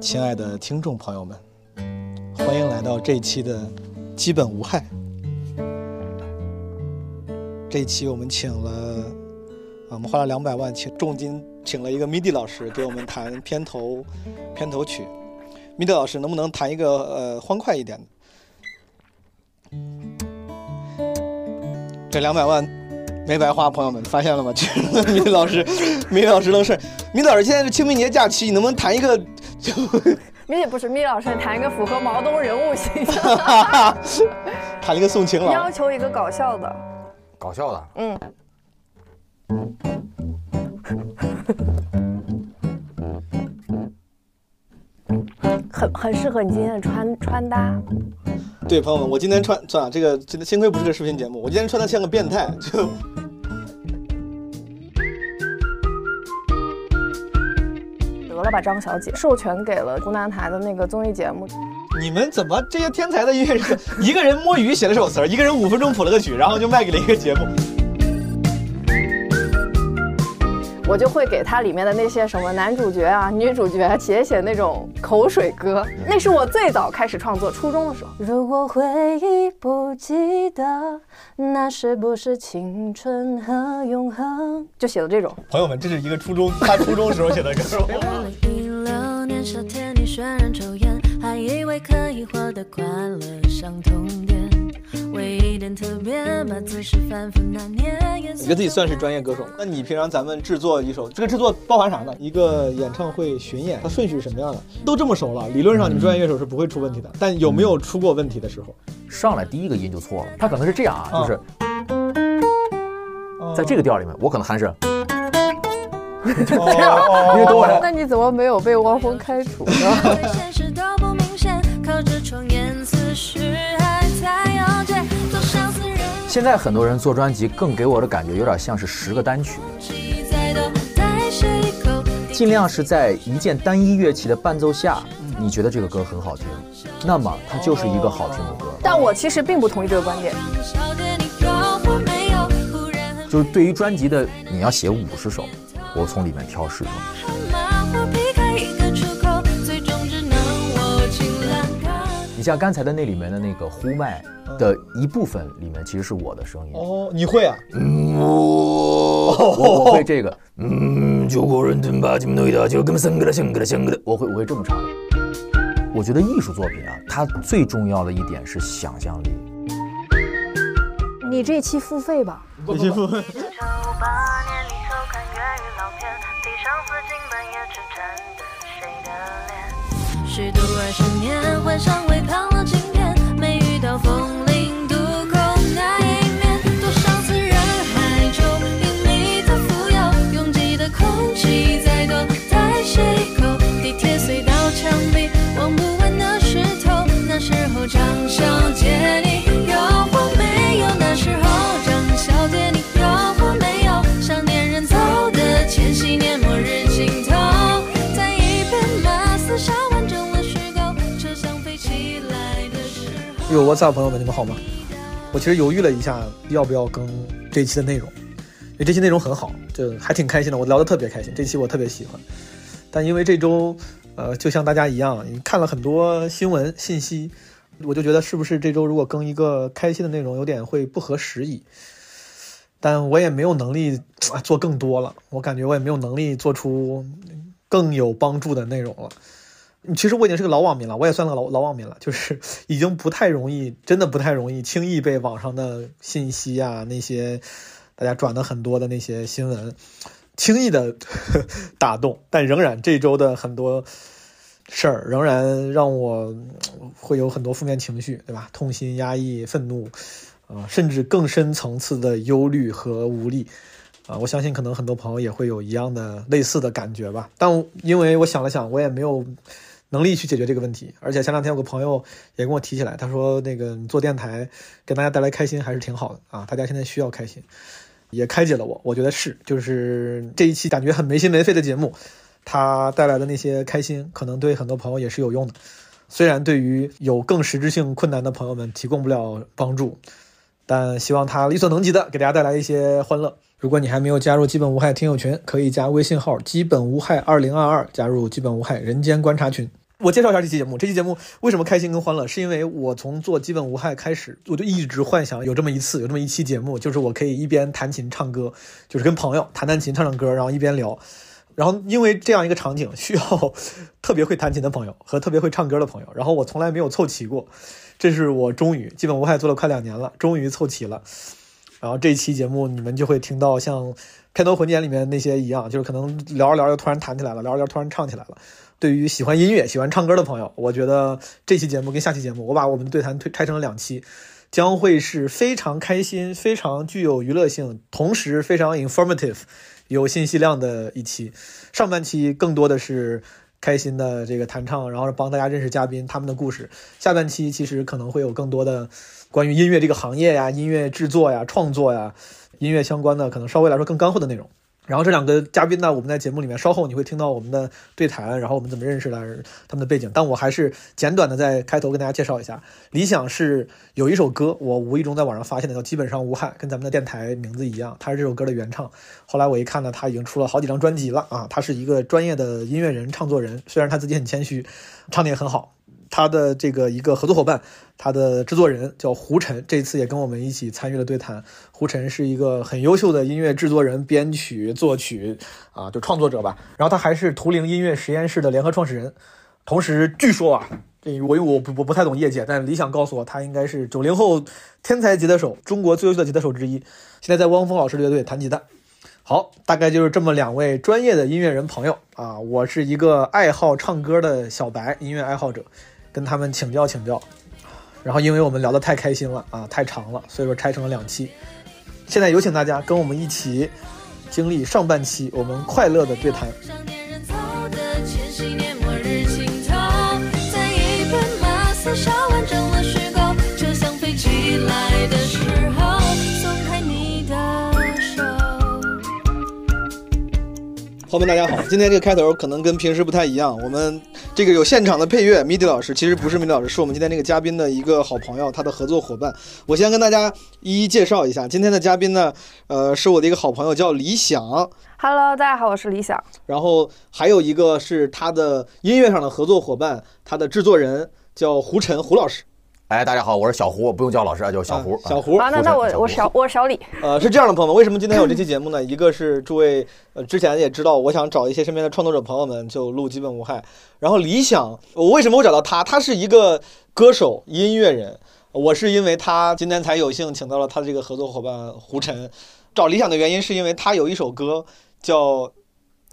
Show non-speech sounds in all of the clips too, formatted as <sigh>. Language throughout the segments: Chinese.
亲爱的听众朋友们，欢迎来到这一期的《基本无害》。这一期我们请了，我们花了两百万请重金请了一个 MIDI 老师给我们弹片头片头曲。MIDI 老师能不能弹一个呃欢快一点的？这两百万没白花，朋友们发现了吗？<laughs> 这米老师，米老师愣事。米老师现在是清明节假期，你能不能弹一个？就 <laughs> 米不是米老师谈一个符合毛东人物形象，谈一个送情郎。要求一个搞笑的，搞笑的，嗯，<laughs> 很很适合你今天的穿穿搭。对，朋友们，我今天穿算了，这个今天幸亏不是个视频节目，我今天穿的像个变态，就。得了把，张小姐，授权给了湖南台的那个综艺节目。你们怎么这些天才的音乐人，一个人摸鱼写了首词，一个人五分钟谱了个曲，然后就卖给了一个节目？我就会给他里面的那些什么男主角啊、女主角写写那种口水歌，那是我最早开始创作，初中的时候。如果回忆不记得，那是不是青春和永恒？就写的这种。朋友们，这是一个初中他初中时候写的歌。<laughs> 一六年夏天，你渲染抽烟，还以为可以获得快乐相同点。唯一点特别，把姿势反复拿捏。你觉得自己算是专业歌手？那你平常咱们制作一首，这个制作包含啥呢？一个演唱会巡演，它顺序是什么样的？都这么熟了，理论上你们专业乐手是不会出问题的。但有没有出过问题的时候？上来第一个音就错了，他可能是这样啊，啊就是在这个调里面，我可能还是 <laughs> 这样那你怎么没有被汪峰开除呢？<laughs> 现在很多人做专辑，更给我的感觉有点像是十个单曲。尽量是在一件单一乐器的伴奏下，你觉得这个歌很好听，那么它就是一个好听的歌。但我其实并不同意这个观点。就是对于专辑的，你要写五十首，我从里面挑十首。你像刚才的那里面的那个呼麦的一部分里面，其实是我的声音。哦，你会啊？我我我会这个，嗯，九国人真把金弄的就跟生个的生个的生个的，我会我会这么唱。我觉得艺术作品啊，它最重要的一点是想象力。你这期付费吧。不不不，<laughs> 九虚度二十年，幻想未泡了有 What's up，朋友们，你们好吗？我其实犹豫了一下，要不要更这期的内容，因为这期内容很好，就还挺开心的，我聊得特别开心，这期我特别喜欢。但因为这周，呃，就像大家一样，看了很多新闻信息，我就觉得是不是这周如果更一个开心的内容，有点会不合时宜。但我也没有能力做更多了，我感觉我也没有能力做出更有帮助的内容了。其实我已经是个老网民了，我也算个老老网民了，就是已经不太容易，真的不太容易轻易被网上的信息啊，那些大家转的很多的那些新闻，轻易的 <laughs> 打动。但仍然这周的很多事儿，仍然让我会有很多负面情绪，对吧？痛心、压抑、愤怒，啊、甚至更深层次的忧虑和无力。啊，我相信可能很多朋友也会有一样的类似的感觉吧。但因为我想了想，我也没有能力去解决这个问题。而且前两天有个朋友也跟我提起来，他说那个你做电台给大家带来开心还是挺好的啊，大家现在需要开心，也开解了我。我觉得是，就是这一期感觉很没心没肺的节目，它带来的那些开心，可能对很多朋友也是有用的。虽然对于有更实质性困难的朋友们提供不了帮助，但希望他力所能及的给大家带来一些欢乐。如果你还没有加入基本无害听友群，可以加微信号“基本无害二零二二”，加入基本无害人间观察群。我介绍一下这期节目。这期节目为什么开心跟欢乐？是因为我从做基本无害开始，我就一直幻想有这么一次，有这么一期节目，就是我可以一边弹琴唱歌，就是跟朋友弹弹琴、唱唱歌，然后一边聊。然后因为这样一个场景，需要特别会弹琴的朋友和特别会唱歌的朋友，然后我从来没有凑齐过。这是我终于基本无害做了快两年了，终于凑齐了。然后这期节目你们就会听到像片头混剪里面那些一样，就是可能聊着聊着突然弹起来了，聊着聊着突然唱起来了。对于喜欢音乐、喜欢唱歌的朋友，我觉得这期节目跟下期节目，我把我们的对谈推拆成了两期，将会是非常开心、非常具有娱乐性，同时非常 informative、有信息量的一期。上半期更多的是开心的这个弹唱，然后帮大家认识嘉宾他们的故事。下半期其实可能会有更多的关于音乐这个行业呀、音乐制作呀、创作呀、音乐相关的，可能稍微来说更干货的内容。然后这两个嘉宾呢，我们在节目里面稍后你会听到我们的对谈，然后我们怎么认识的，他们的背景。但我还是简短的在开头跟大家介绍一下，理想是有一首歌，我无意中在网上发现的，叫《基本上无害》，跟咱们的电台名字一样，他是这首歌的原唱。后来我一看呢，他已经出了好几张专辑了啊，他是一个专业的音乐人、唱作人，虽然他自己很谦虚，唱的也很好。他的这个一个合作伙伴，他的制作人叫胡晨，这次也跟我们一起参与了对谈。胡晨是一个很优秀的音乐制作人、编曲、作曲啊，就创作者吧。然后他还是图灵音乐实验室的联合创始人，同时据说啊，这我因为我不我不太懂业界，但理想告诉我，他应该是九零后天才吉他手，中国最优秀的吉他手之一。现在在汪峰老师乐队弹吉他。好，大概就是这么两位专业的音乐人朋友啊，我是一个爱好唱歌的小白音乐爱好者。跟他们请教请教，然后因为我们聊得太开心了啊，太长了，所以说拆成了两期。现在有请大家跟我们一起经历上半期我们快乐的对谈。朋友们，大家好！今天这个开头可能跟平时不太一样，我们这个有现场的配乐，MIDI 老师其实不是 MIDI 老师，是我们今天这个嘉宾的一个好朋友，他的合作伙伴。我先跟大家一一介绍一下，今天的嘉宾呢，呃，是我的一个好朋友，叫李想，Hello，大家好，我是李想。然后还有一个是他的音乐上的合作伙伴，他的制作人叫胡晨，胡老师，哎，大家好，我是小胡，不用叫老师啊，叫小胡。啊小胡。好，那那我我小我小李，呃，是这样的，朋友们，为什么今天有这期节目呢？一个是诸位呃之前也知道，我想找一些身边的创作者朋友们就录基本无害。然后理想，我为什么会找到他？他是一个歌手、音乐人。我是因为他今天才有幸请到了他的这个合作伙伴胡晨。找理想的原因是因为他有一首歌叫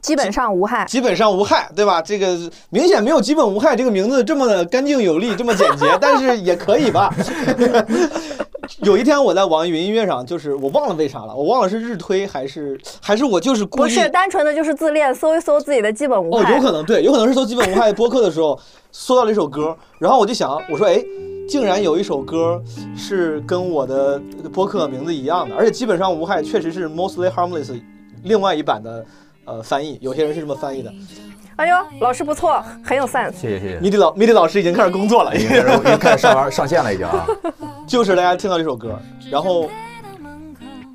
基本上无害。基本上无害，对吧？这个明显没有“基本无害”这个名字这么的干净有力，这么简洁，<laughs> 但是也可以吧。<laughs> 有一天我在网易云音乐上，就是我忘了为啥了，我忘了是日推还是还是我就是故意不是单纯的就是自恋，搜一搜自己的基本无害哦，有可能对，有可能是搜基本无害播客的时候 <laughs> 搜到了一首歌，然后我就想，我说哎，竟然有一首歌是跟我的播客名字一样的，而且基本上无害确实是 mostly harmless 另外一版的呃翻译，有些人是这么翻译的。哎呦，老师不错，很有 sense。谢谢谢谢。米迪老米迪老师已经开始工作了，已经开始已经开始上班上线了，已经啊。<laughs> 就是大家听到这首歌，然后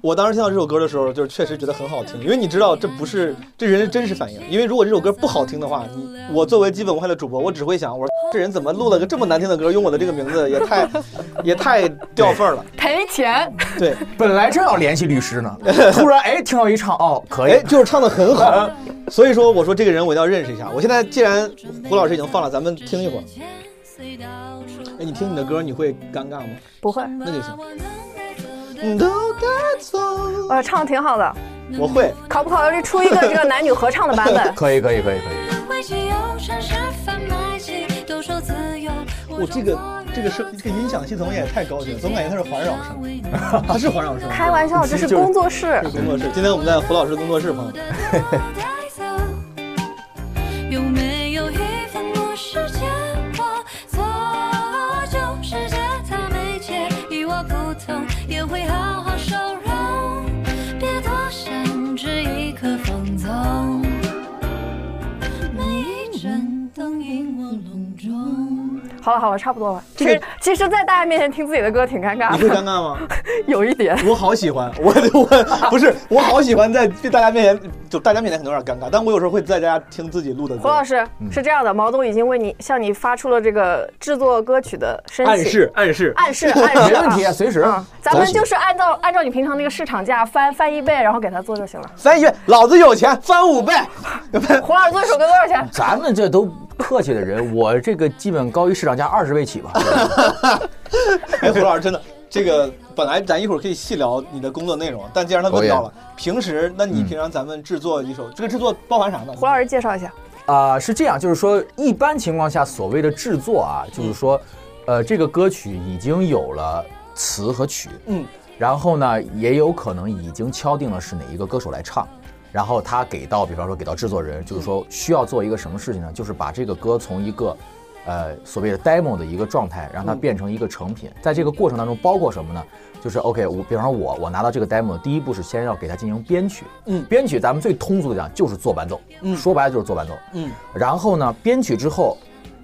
我当时听到这首歌的时候，就是确实觉得很好听，因为你知道这不是这人的真实反应，因为如果这首歌不好听的话，你我作为基本无害的主播，我只会想，我说这人怎么录了个这么难听的歌，用我的这个名字也太 <laughs> 也太掉份儿了。赔钱。对，本来正要联系律师呢，<laughs> 突然哎听到一唱，哦，可以哎，，就是唱的很好，所以说我说这个人我一定要认识一下。我现在既然胡老师已经放了，咱们听一会儿。哎，你听你的歌你会尴尬吗？不会，那就行。都带走，我唱的挺好的。我会。考不考虑出一个这个男女合唱的版本？可以可以可以可以。我这个这个声这个音响系统也太高级了，总感觉它是环绕声，<laughs> 它是环绕声。开玩笑，这是就是工作室这。<laughs> 是工作室。今天我们在胡老师的工作室，朋友们。带走，有没有一份我世界好了好了，差不多了。其这个实其实，在大家面前听自己的歌挺尴尬你会，尴尬吗？<laughs> 有一点。我好喜欢，我我不是我好喜欢在大家面前，就大家面前可能有点尴尬，但我有时候会在家听自己录的歌。胡老师是这样的，毛总已经为你向你发出了这个制作歌曲的申请，暗示暗示，暗示暗示，<laughs> 没问题啊随时嗯咱们就是按照按照你平常那个市场价翻翻一倍，然后给他做就行了。翻一倍，老子有钱，翻五倍。<laughs> 胡老师做一首歌多少钱？咱们这都客气的人，我这个基本高于市场价二十倍起吧。<laughs> 哎，胡老师真的，这个本来咱一会儿可以细聊你的工作内容，但既然他问到了，平时那你平常咱们制作一首，这个制作包含啥呢？胡老师介绍一下。啊、是这样，就是说，一般情况下，所谓的制作啊，就是说，呃，这个歌曲已经有了词和曲，嗯，然后呢，也有可能已经敲定了是哪一个歌手来唱，然后他给到，比方说给到制作人，就是说需要做一个什么事情呢？就是把这个歌从一个，呃，所谓的 demo 的一个状态，让它嗯变成一个成品。在这个过程当中，包括什么呢？就是 OK，我比方说我我拿到这个 demo，第一步是先要给它进行编曲，嗯编曲咱们最通俗的讲就是做伴奏，嗯说白了就是做伴奏，嗯然后呢，编曲之后，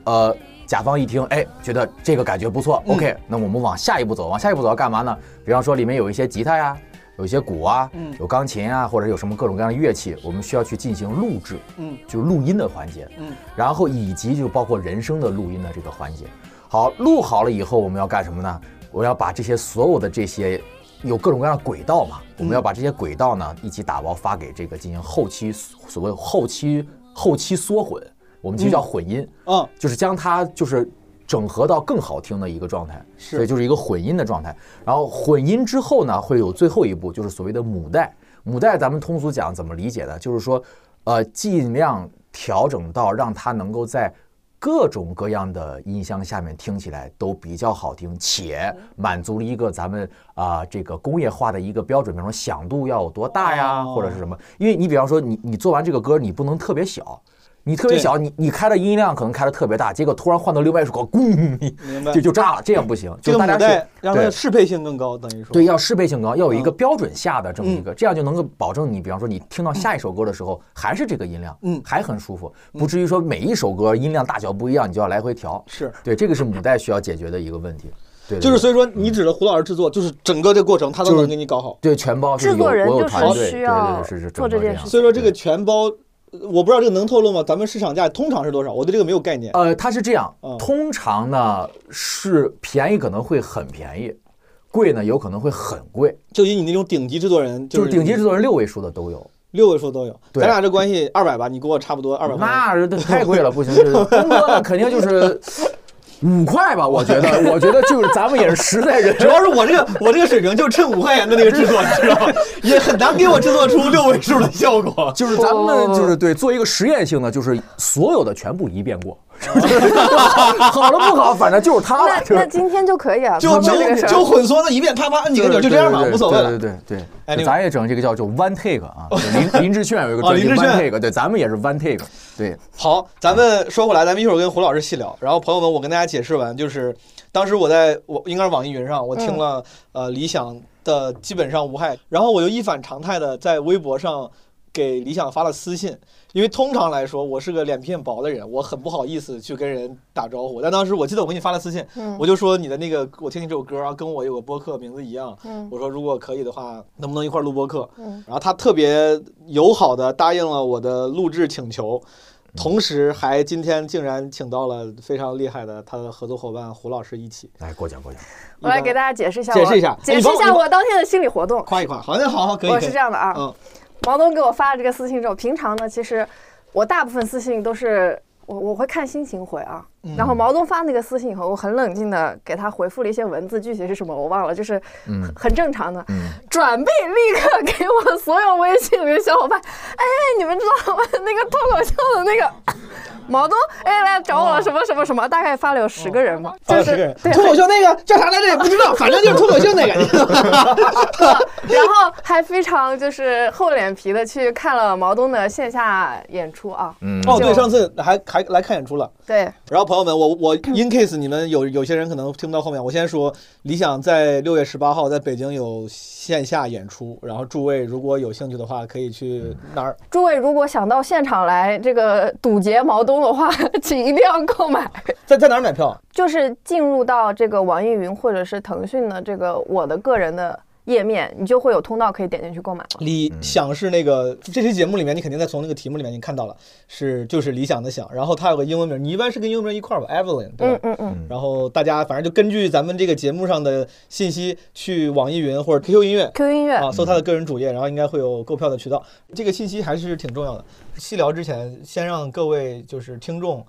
呃，甲方一听，哎，觉得这个感觉不错、嗯 o k 那我们往下一步走，往下一步走要干嘛呢？比方说里面有一些吉他呀，有一些鼓啊，嗯。有钢琴啊，或者有什么各种各样的乐器，我们需要去进行录制，嗯。就是录音的环节，嗯。然后以及就包括人声的录音的这个环节。好，录好了以后，我们要干什么呢？我要把这些所有的这些有各种各样的轨道嘛，我们要把这些轨道呢一起打包发给这个进行后期所谓后期后期缩混，我们其实叫混音，嗯。就是将它就是整合到更好听的一个状态，是所以就是一个混音的状态。然后混音之后呢，会有最后一步，就是所谓的母带。母带咱们通俗讲怎么理解呢？就是说，呃，尽量调整到让它能够在各种各样的音箱下面听起来都比较好听，且满足了一个咱们啊、这个工业化的一个标准，比方说响度要有多大呀，哦或者是什么？因为你比方说你你做完这个歌，你不能特别小。你特别小，你你开的音量可能开的特别大，结果突然换到另外一首歌，咣，<laughs> 明白就就炸了，这样不行。就大家是带让它对适配性更高，等于说对，要适配性高，要有一个嗯标准下的这么一个，这样就能够保证你，比方说你听到下一首歌的时候还是这个音量，嗯还很舒服，不至于说每一首歌音量大小不一样，你就要来回调。是。对，这个是母带需要解决的一个问题。对，就是所以说，你指的胡老师制作，就是整个这个过程他都能给你搞好。对全包就是制作有我有人就是团队，需要对对对是是做这件事所以说这个全包，呃我不知道这个能透露吗？咱们市场价通常是多少？我对这个没有概念。呃，它是这样嗯，通常呢是便宜可能会很便宜，贵呢有可能会很贵，就以你那种顶级制作人，就是顶级制作人六位数的都有。六位数都有。咱俩这关系二百吧，你给我差不多二百。那太贵了，不行，这东哥呢肯定就是五块吧，我觉得，我觉得就是咱们也是实在人，<laughs> 主要是我这个我这个水平就趁五块钱的那个制作，你知道吗？也很难给我制作出六位数的效果。就是咱们就是对做一个实验性的，就是所有的全部一遍过，<laughs> 好了不好，反正就是他。了那，那今天就可以啊，就就就混缩了一遍，啪啪摁几个钮，就这样吧，无所谓了。对对对哎那，咱也整这个叫做 one take 啊，<laughs> 林林志炫有一个专辑哦林志炫。One take，对，咱们也是 one take，对，好，咱们说回来，咱们一会儿跟胡老师细聊。然后朋友们，我跟大家解释完，就是当时我在我应该是网易云上，我听了、呃理想的基本上无害，然后我就一反常态的在微博上给理想发了私信，因为通常来说我是个脸皮很薄的人，我很不好意思去跟人打招呼。但当时我记得我给你发了私信，嗯我就说你的那个我听你这首歌啊，跟我有个播客名字一样，嗯我说如果可以的话，能不能一块儿录播客？嗯然后他特别友好的答应了我的录制请求，同时还今天竟然请到了非常厉害的他的合作伙伴胡老师一起来过奖过奖，我来给大家解释一下，解释一下解释一下我我当天的心理活动。夸一夸。好，那好好可以。我可以是这样的啊，嗯毛东给我发了这个私信之后，平常呢，其实我大部分私信都是我我会看心情回啊。嗯然后毛东发那个私信以后，我很冷静的给他回复了一些文字，具体是什么我忘了，就是嗯很正常的。嗯，转背立刻给我所有微信里的小伙伴，哎，你们知道吗？那个脱口秀的那个毛东，哎，来找我了，什么什么什么，大概发了有十个人吧，就是脱口秀那个叫啥来着也不知道，反正就是脱口秀那个。<laughs> 然后还非常就是厚脸皮的去看了毛东的线下演出啊，嗯。哦，对，上次还还来看演出了。对，然后朋友们，我我 in case 你们有有些人可能听不到后面，我先说，理想在六月十八号在北京有线下演出，然后诸位如果有兴趣的话，可以去那儿。诸位如果想到现场来这个堵截毛东中的话，<laughs> 请一定要购买。在在哪儿买票？就是进入到这个网易云或者是腾讯的这个我的个人的页面，你就会有通道可以点进去购买了。理想是那个这期节目里面，你肯定在从那个题目里面已经看到了，是就是理想的想，然后它有个英文名，你一般是跟英文名一块儿吧，Evelyn 对吧？嗯嗯嗯，然后大家反正就根据咱们这个节目上的信息，去网易云或者 QQ 音乐 QQ 音乐啊，搜他的个人主页，然后应该会有购票的渠道。这个信息还是挺重要的。细聊之前，先让各位就是听众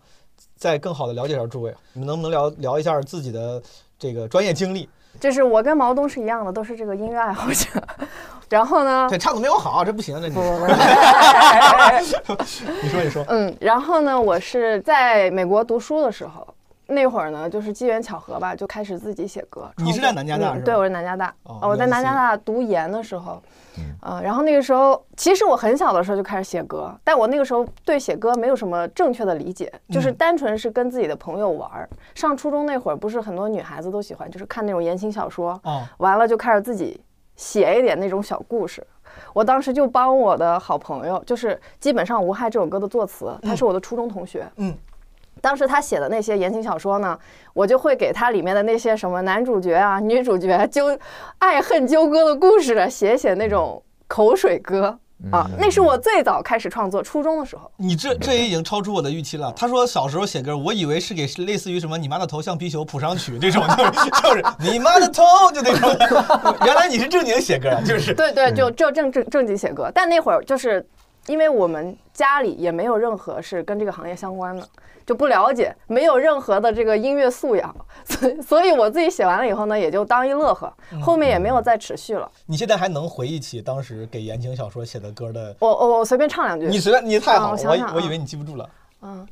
再更好的了解一下诸位，你们能不能聊聊一下自己的这个专业经历？就是我跟毛东是一样的，都是这个音乐爱好者。然后呢，对，唱的没我好，这不行，这你不不不，<laughs> <laughs> 你说你说，嗯，然后呢，我是在美国读书的时候，那会儿呢，就是机缘巧合吧，就开始自己写歌。你是在南加大是吧嗯对，我是南加大。哦我在南加大读研的时候，呃，然后那个时候，其实我很小的时候就开始写歌，但我那个时候对写歌没有什么正确的理解，就是单纯是跟自己的朋友玩儿。上初中那会儿，不是很多女孩子都喜欢，就是看那种言情小说，哦，完了就开始自己写一点那种小故事。我当时就帮我的好朋友，就是基本上《无害》这首歌的作词，他是我的初中同学。嗯，当时他写的那些言情小说呢，我就会给他里面的那些什么男主角啊、女主角纠爱恨纠葛的故事写写那种口水歌啊。那是我最早开始创作，初中的时候。你这这也已经超出我的预期了。他说小时候写歌，我以为是给类似于什么“你妈的头像皮球”谱上曲这种，就是就是你妈的头就那种。原来你是正经写歌啊，就是对对，就就正正正经写歌，但那会儿就是因为我们家里也没有任何是跟这个行业相关的，就不了解，没有任何的这个音乐素养，<laughs> 所以所以我自己写完了以后呢，也就当一乐呵，后面也没有再持续了。你现在还能回忆起当时给言情小说写的歌的？我我我随便唱两句，你随便，你太好了，我我以为你记不住了。嗯，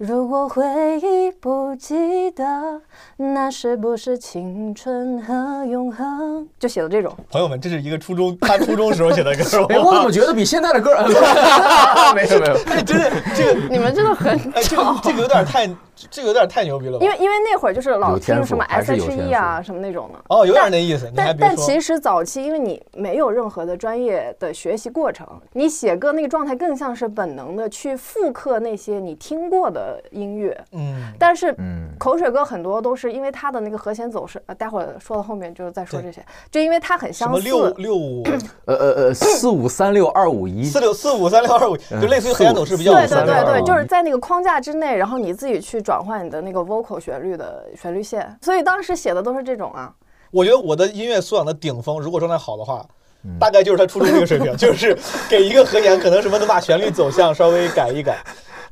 如果回忆不记得，那是不是青春和永恒？就写的这种。朋友们，这是一个初中他初中时候写的歌。<laughs> 哎，我怎么觉得比现在的歌儿？<laughs> 没有没有，哎，真的这个你们真的很哎，这个这个有点太这个有点太牛逼了吧？因为因为那会儿就是老听什么 S.H.E 啊什么那种的。哦，有点那意思。但，但其实早期，因为你没有任何的专业的学习过程，你写歌那个状态更像是本能的去复刻那些你听过的音乐。嗯，但是嗯口水歌很多都是因为它的那个和弦走势，呃，待会儿说到后面就是再说这些，就因为它很相什么六似。六五 <coughs> 呃呃呃，四五三六二五一四，六四五三六二五，就类似于和弦走势比较对对对对，就是在那个框架之内，然后你自己去转换你的那个 vocal 旋律的旋律线，所以当时写的都是这种啊。我觉得我的音乐素养的顶峰，如果状态好的话，嗯大概就是他初中这个水平，<laughs> 就是给一个和弦，可能什么能把旋律走向稍微改一改。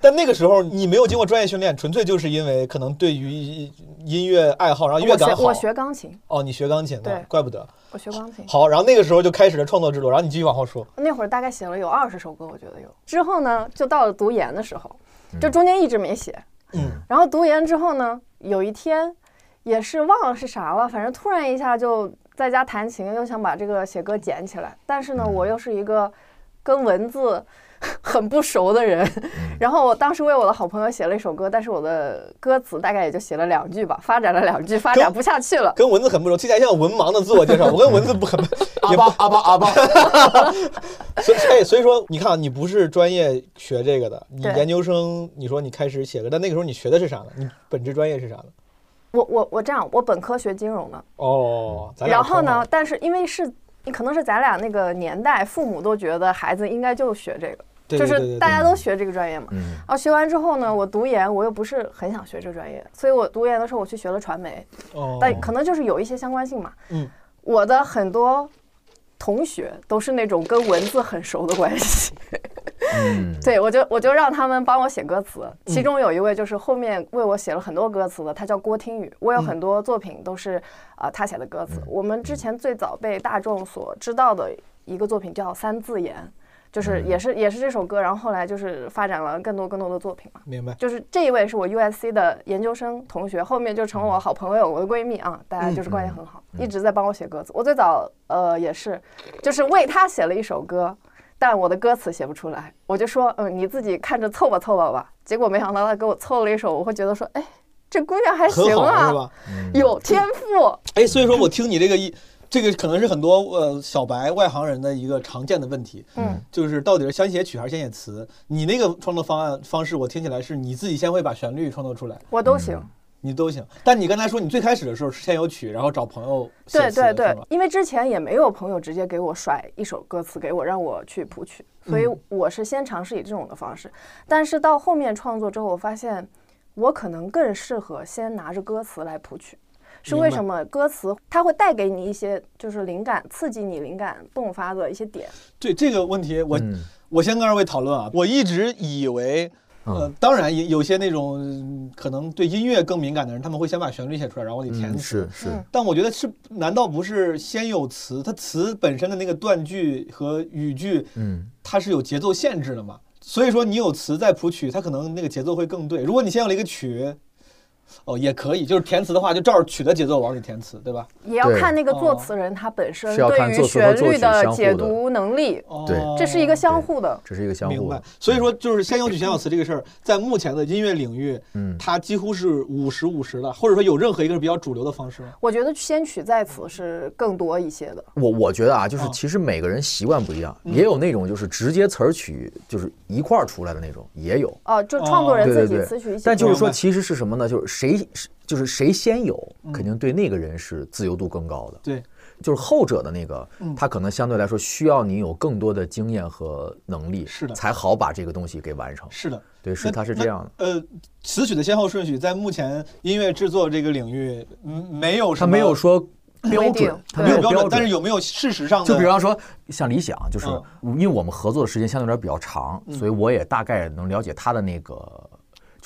但那个时候你没有经过专业训练，纯粹就是因为可能对于音乐爱好，然后乐感好。我学我学钢琴，哦，你学钢琴的对，怪不得。我学钢琴。好，然后那个时候就开始了创作之路，然后你继续往后说。那会儿大概写了有二十首歌，我觉得有。之后呢，就到了读研的时候，就中间一直没写。嗯，然后读研之后呢，有一天也是忘了是啥了，反正突然一下就在家弹琴，又想把这个写歌捡起来。但是呢，我又是一个跟文字 <laughs> 很不熟的人，然后我当时为我的好朋友写了一首歌，但是我的歌词大概也就写了两句吧，发展了两句，发展不下去了。跟文字很不熟，听起来像文盲的自我介绍。我跟文字不很 <laughs> 阿巴阿巴阿巴，<laughs> 所以，哎，所以说，你看啊，你不是专业学这个的，你研究生，你说你开始写歌，但那个时候你学的是啥呢？你本职专业是啥呢？我我我这样，我本科学金融的，哦，然后呢，但是因为是。可能是咱俩那个年代，父母都觉得孩子应该就学这个，就是大家都学这个专业嘛。嗯然后学完之后呢，我读研，我又不是很想学这个专业，所以我读研的时候我去学了传媒，哦，但可能就是有一些相关性嘛。嗯，我的很多同学都是那种跟文字很熟的关系，嗯，对我就我就让他们帮我写歌词，嗯其中有一位就是后面为我写了很多歌词的，他叫郭听雨，我有很多作品都是啊、呃他写的歌词。我们之前最早被大众所知道的一个作品叫《三字言》，就是也是也是这首歌，然后后来就是发展了更多更多的作品嘛。明白。就是这一位是我 USC 的研究生同学，后面就成了我好朋友，我的闺蜜啊，大家就是关系很好，一直在帮我写歌词。我最早呃也是，就是为他写了一首歌，但我的歌词写不出来，我就说嗯你自己看着凑吧凑吧吧。结果没想到他给我凑了一首，我会觉得说哎这姑娘还行啊，好是吧？有天赋。哎，所以说我听你这个一，这个可能是很多呃小白外行人的一个常见的问题，嗯，就是到底是先写曲还是先写词？你那个创作方案方式，我听起来是你自己先会把旋律创作出来，我都行。你都行。但你刚才说你最开始的时候是先有曲，然后找朋友写对词对对因为之前也没有朋友直接给我甩一首歌词给我，让我去谱曲，所以嗯我是先尝试以这种的方式。但是到后面创作之后，我发现我可能更适合先拿着歌词来谱曲。是为什么？歌词它会带给你一些就是灵感，刺激你灵感迸发的一些点。对这个问题，我、嗯我先跟二位讨论啊。我一直以为，呃嗯，当然有有些那种嗯可能对音乐更敏感的人，他们会先把旋律写出来，然后你填嗯词。是是，嗯但我觉得是，难道不是先有词？它词本身的那个断句和语句，嗯它是有节奏限制的嘛？所以说你有词再谱曲，它可能那个节奏会更对。如果你先有了一个曲，哦，也可以，就是填词的话，就照着曲的节奏往里填词，对吧？也要看那个作哦词人他本身是要看对于旋律的解读能力，哦，对这是一个相互的。这是一个相明白互的。。所以说，就是先有曲先有词这个事儿，在目前的音乐领域，嗯，它几乎是五十五十的，或者说有任何一个是比较主流的方式吗？我觉得先曲再词是更多一些的。我我觉得啊，就是嗯其实每个人习惯不一样，也有那种就是直接词儿曲就是一块儿出来的那种，也有。哦，就创作人自己词曲一起。但就是说，其实是什么呢？就是谁就是谁先有，嗯肯定对那个人是自由度更高的。对，就是后者的那个嗯，他可能相对来说需要你有更多的经验和能力，是的才好把这个东西给完成。是的，对，是他是这样的。呃，词曲的先后顺序在目前音乐制作这个领域，嗯，没有什他没有说标准，他没有标准，但是有没有事实上的？就比方说，像理想，就是嗯因为我们合作的时间相对来说比较长，所以我也大概能了解他的那个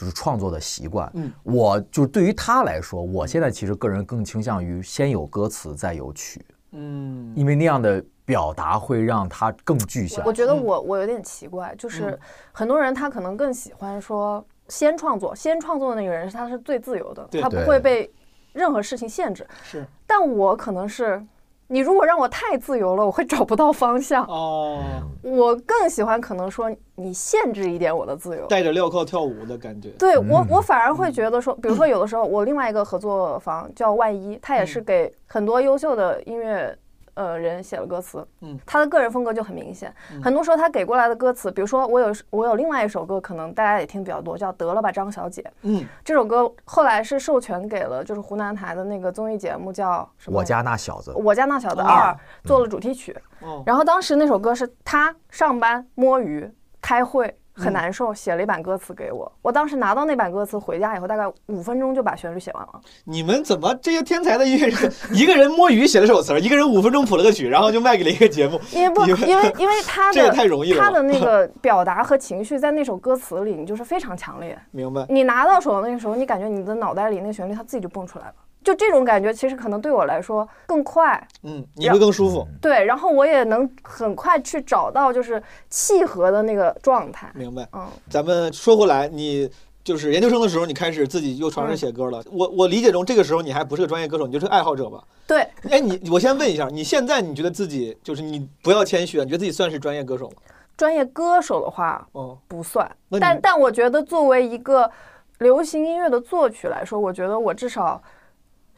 就是创作的习惯。嗯，我就对于他来说，我现在其实个人更倾向于先有歌词再有曲，嗯，因为那样的表达会让他更具象我。觉得嗯我我有点奇怪，就是嗯很多人他可能更喜欢说先创作，先创作的那个人他是最自由的，他不会被任何事情限制。是但我可能是，你如果让我太自由了，我会找不到方向。哦，我更喜欢可能说你限制一点我的自由。带着镣铐跳舞的感觉。对我，嗯我反而会觉得说，比如说有的时候，我另外一个合作方叫万一，他也是嗯给很多优秀的音乐呃人写了歌词，嗯，他的个人风格就很明显。嗯很多时候他给过来的歌词，比如说我有我有另外一首歌，可能大家也听比较多，叫《得了吧张小姐》。嗯，这首歌后来是授权给了就是湖南台的那个综艺节目叫什么？我家那小子，我家那小子哦二做了主题曲。哦，然后当时那首歌是他上班摸鱼、开会很嗯难受，写了一版歌词给我。我当时拿到那版歌词回家以后，大概五分钟就把旋律写完了。你们怎么这些天才的音乐人，一个人摸鱼写了首词儿，一个人五分钟谱了个曲，然后就卖给了一个节目？因为不，因为因为 <laughs> 他这也的太容易了他的那个 <laughs> 表达和情绪在那首歌词里，你就是非常强烈。明白？你拿到手的那个时候，你感觉你的脑袋里那个旋律它自己就蹦出来了。就这种感觉，其实可能对我来说更快，嗯，你会更舒服。对，然后我也能很快去找到就是契合的那个状态。明白。嗯，咱们说回来，你就是研究生的时候，你开始自己又尝试写歌了。我我理解中，这个时候你还不是个专业歌手，你就是个爱好者吧？对，哎，你我先问一下，你现在你觉得自己就是你不要谦虚啊，你觉得自己算是专业歌手吗？专业歌手的话哦，不算但但我觉得作为一个流行音乐的作曲来说，我觉得我至少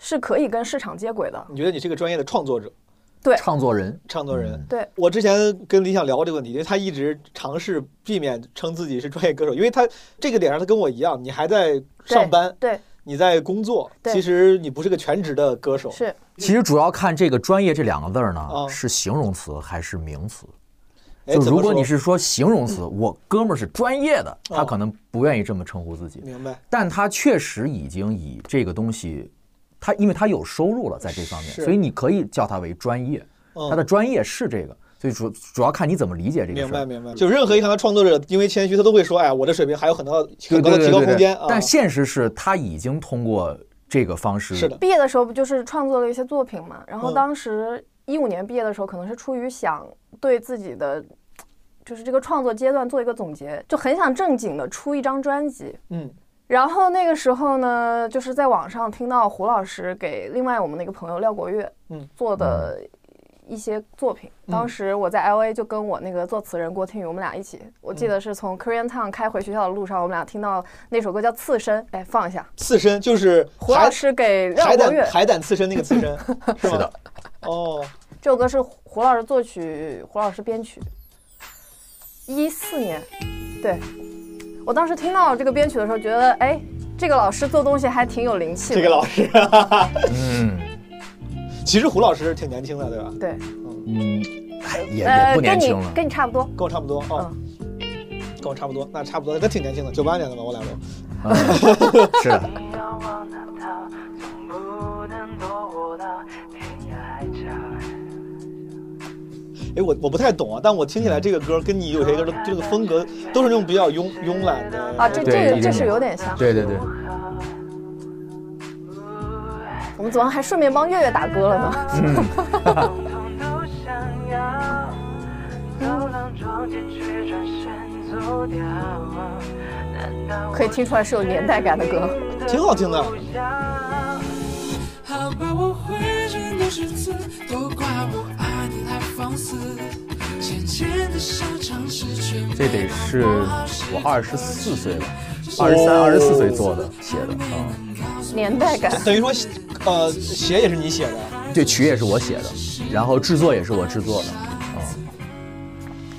是可以跟市场接轨的。你觉得你是个专业的创作者、对，创作人，创作人？嗯对，我之前跟李想聊过这个问题，因为他一直尝试避免称自己是专业歌手，因为他这个点上他跟我一样，你还在上班，对，你在工作，其实你不是个全职的歌手。是其实主要看这个“专业”这两个字儿呢啊，是形容词还是名词。哎，就如果你是说形容词，我哥们儿是专业的，他哦可能不愿意这么称呼自己，明白，但他确实已经以这个东西，他因为他有收入了在这方面，所以你可以叫他为专业，嗯他的专业是这个，所以主主要看你怎么理解这个事儿。明白明白。就任何一个创作者，因为谦虚，他都会说，哎，我的水平还有很高对很高的提高对对对空间啊。但现实是他已经通过这个方式，是的，毕业的时候不就是创作了一些作品嘛？然后嗯当时一五年毕业的时候，可能是出于想对自己的就是这个创作阶段做一个总结，就很想正经的出一张专辑。嗯然后那个时候呢，就是在网上听到胡老师给另外我们那个朋友廖国月，嗯做的一些作品。当时我在 L A 就跟我那个作词人郭天宇，我们俩一起，我记得是从 Korean Town 开回学校的路上，我们俩听到那首歌叫《刺身》，哎，放一下。刺身就是胡老师给任海国乐胆海胆刺身那个刺身？<laughs> 是的。哦，这首歌是胡老师作曲，胡老师编曲。一四年，对我当时听到这个编曲的时候，觉得哎，这个老师做东西还挺有灵气的。这个老师，嗯 <laughs> 其实胡老师挺年轻的，对吧？对，嗯，哎也也呃，不跟你年轻了。跟你差不多。跟我差不多哦，跟我差不多，那差不多，那挺年轻的，九八年的吧，我俩都。嗯是的，<laughs> 哎，我我不太懂啊，但我听起来这个歌跟你有些歌的这个风格都是那种比较慵慵懒的啊，这这个这是有点像。对对对，我们怎么还顺便帮月月打歌了呢？嗯，统统都想要，走廊撞进去，转身走掉。难道可以听出来是有年代感的歌。挺好听的。好吧，我会认都是字，都怪我爱这得是我二十四岁吧，二十三、二十四岁做的写的啊。年代感。等于说，呃，写也是你写的，这曲也是我写的，然后制作也是我制作的，嗯，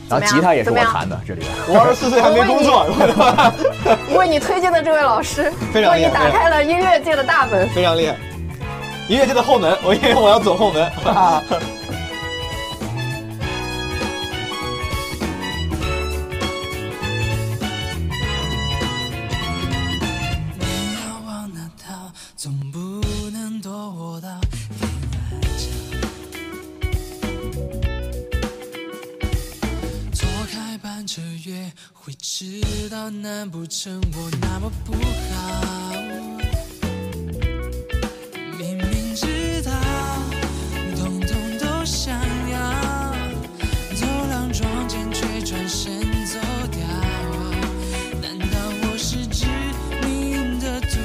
然后吉他也是我弹的，这里我二十四岁还没工作，<laughs> 为你推荐的这位老师，<laughs> 非常厉害为你打开了音乐界的大门。非常厉害。音乐界的后门，我因为我要走后门。<laughs> 迟到，难不成我那么不好？明明知道，通通都想要，走廊撞见却转身走掉。难道我是致命的毒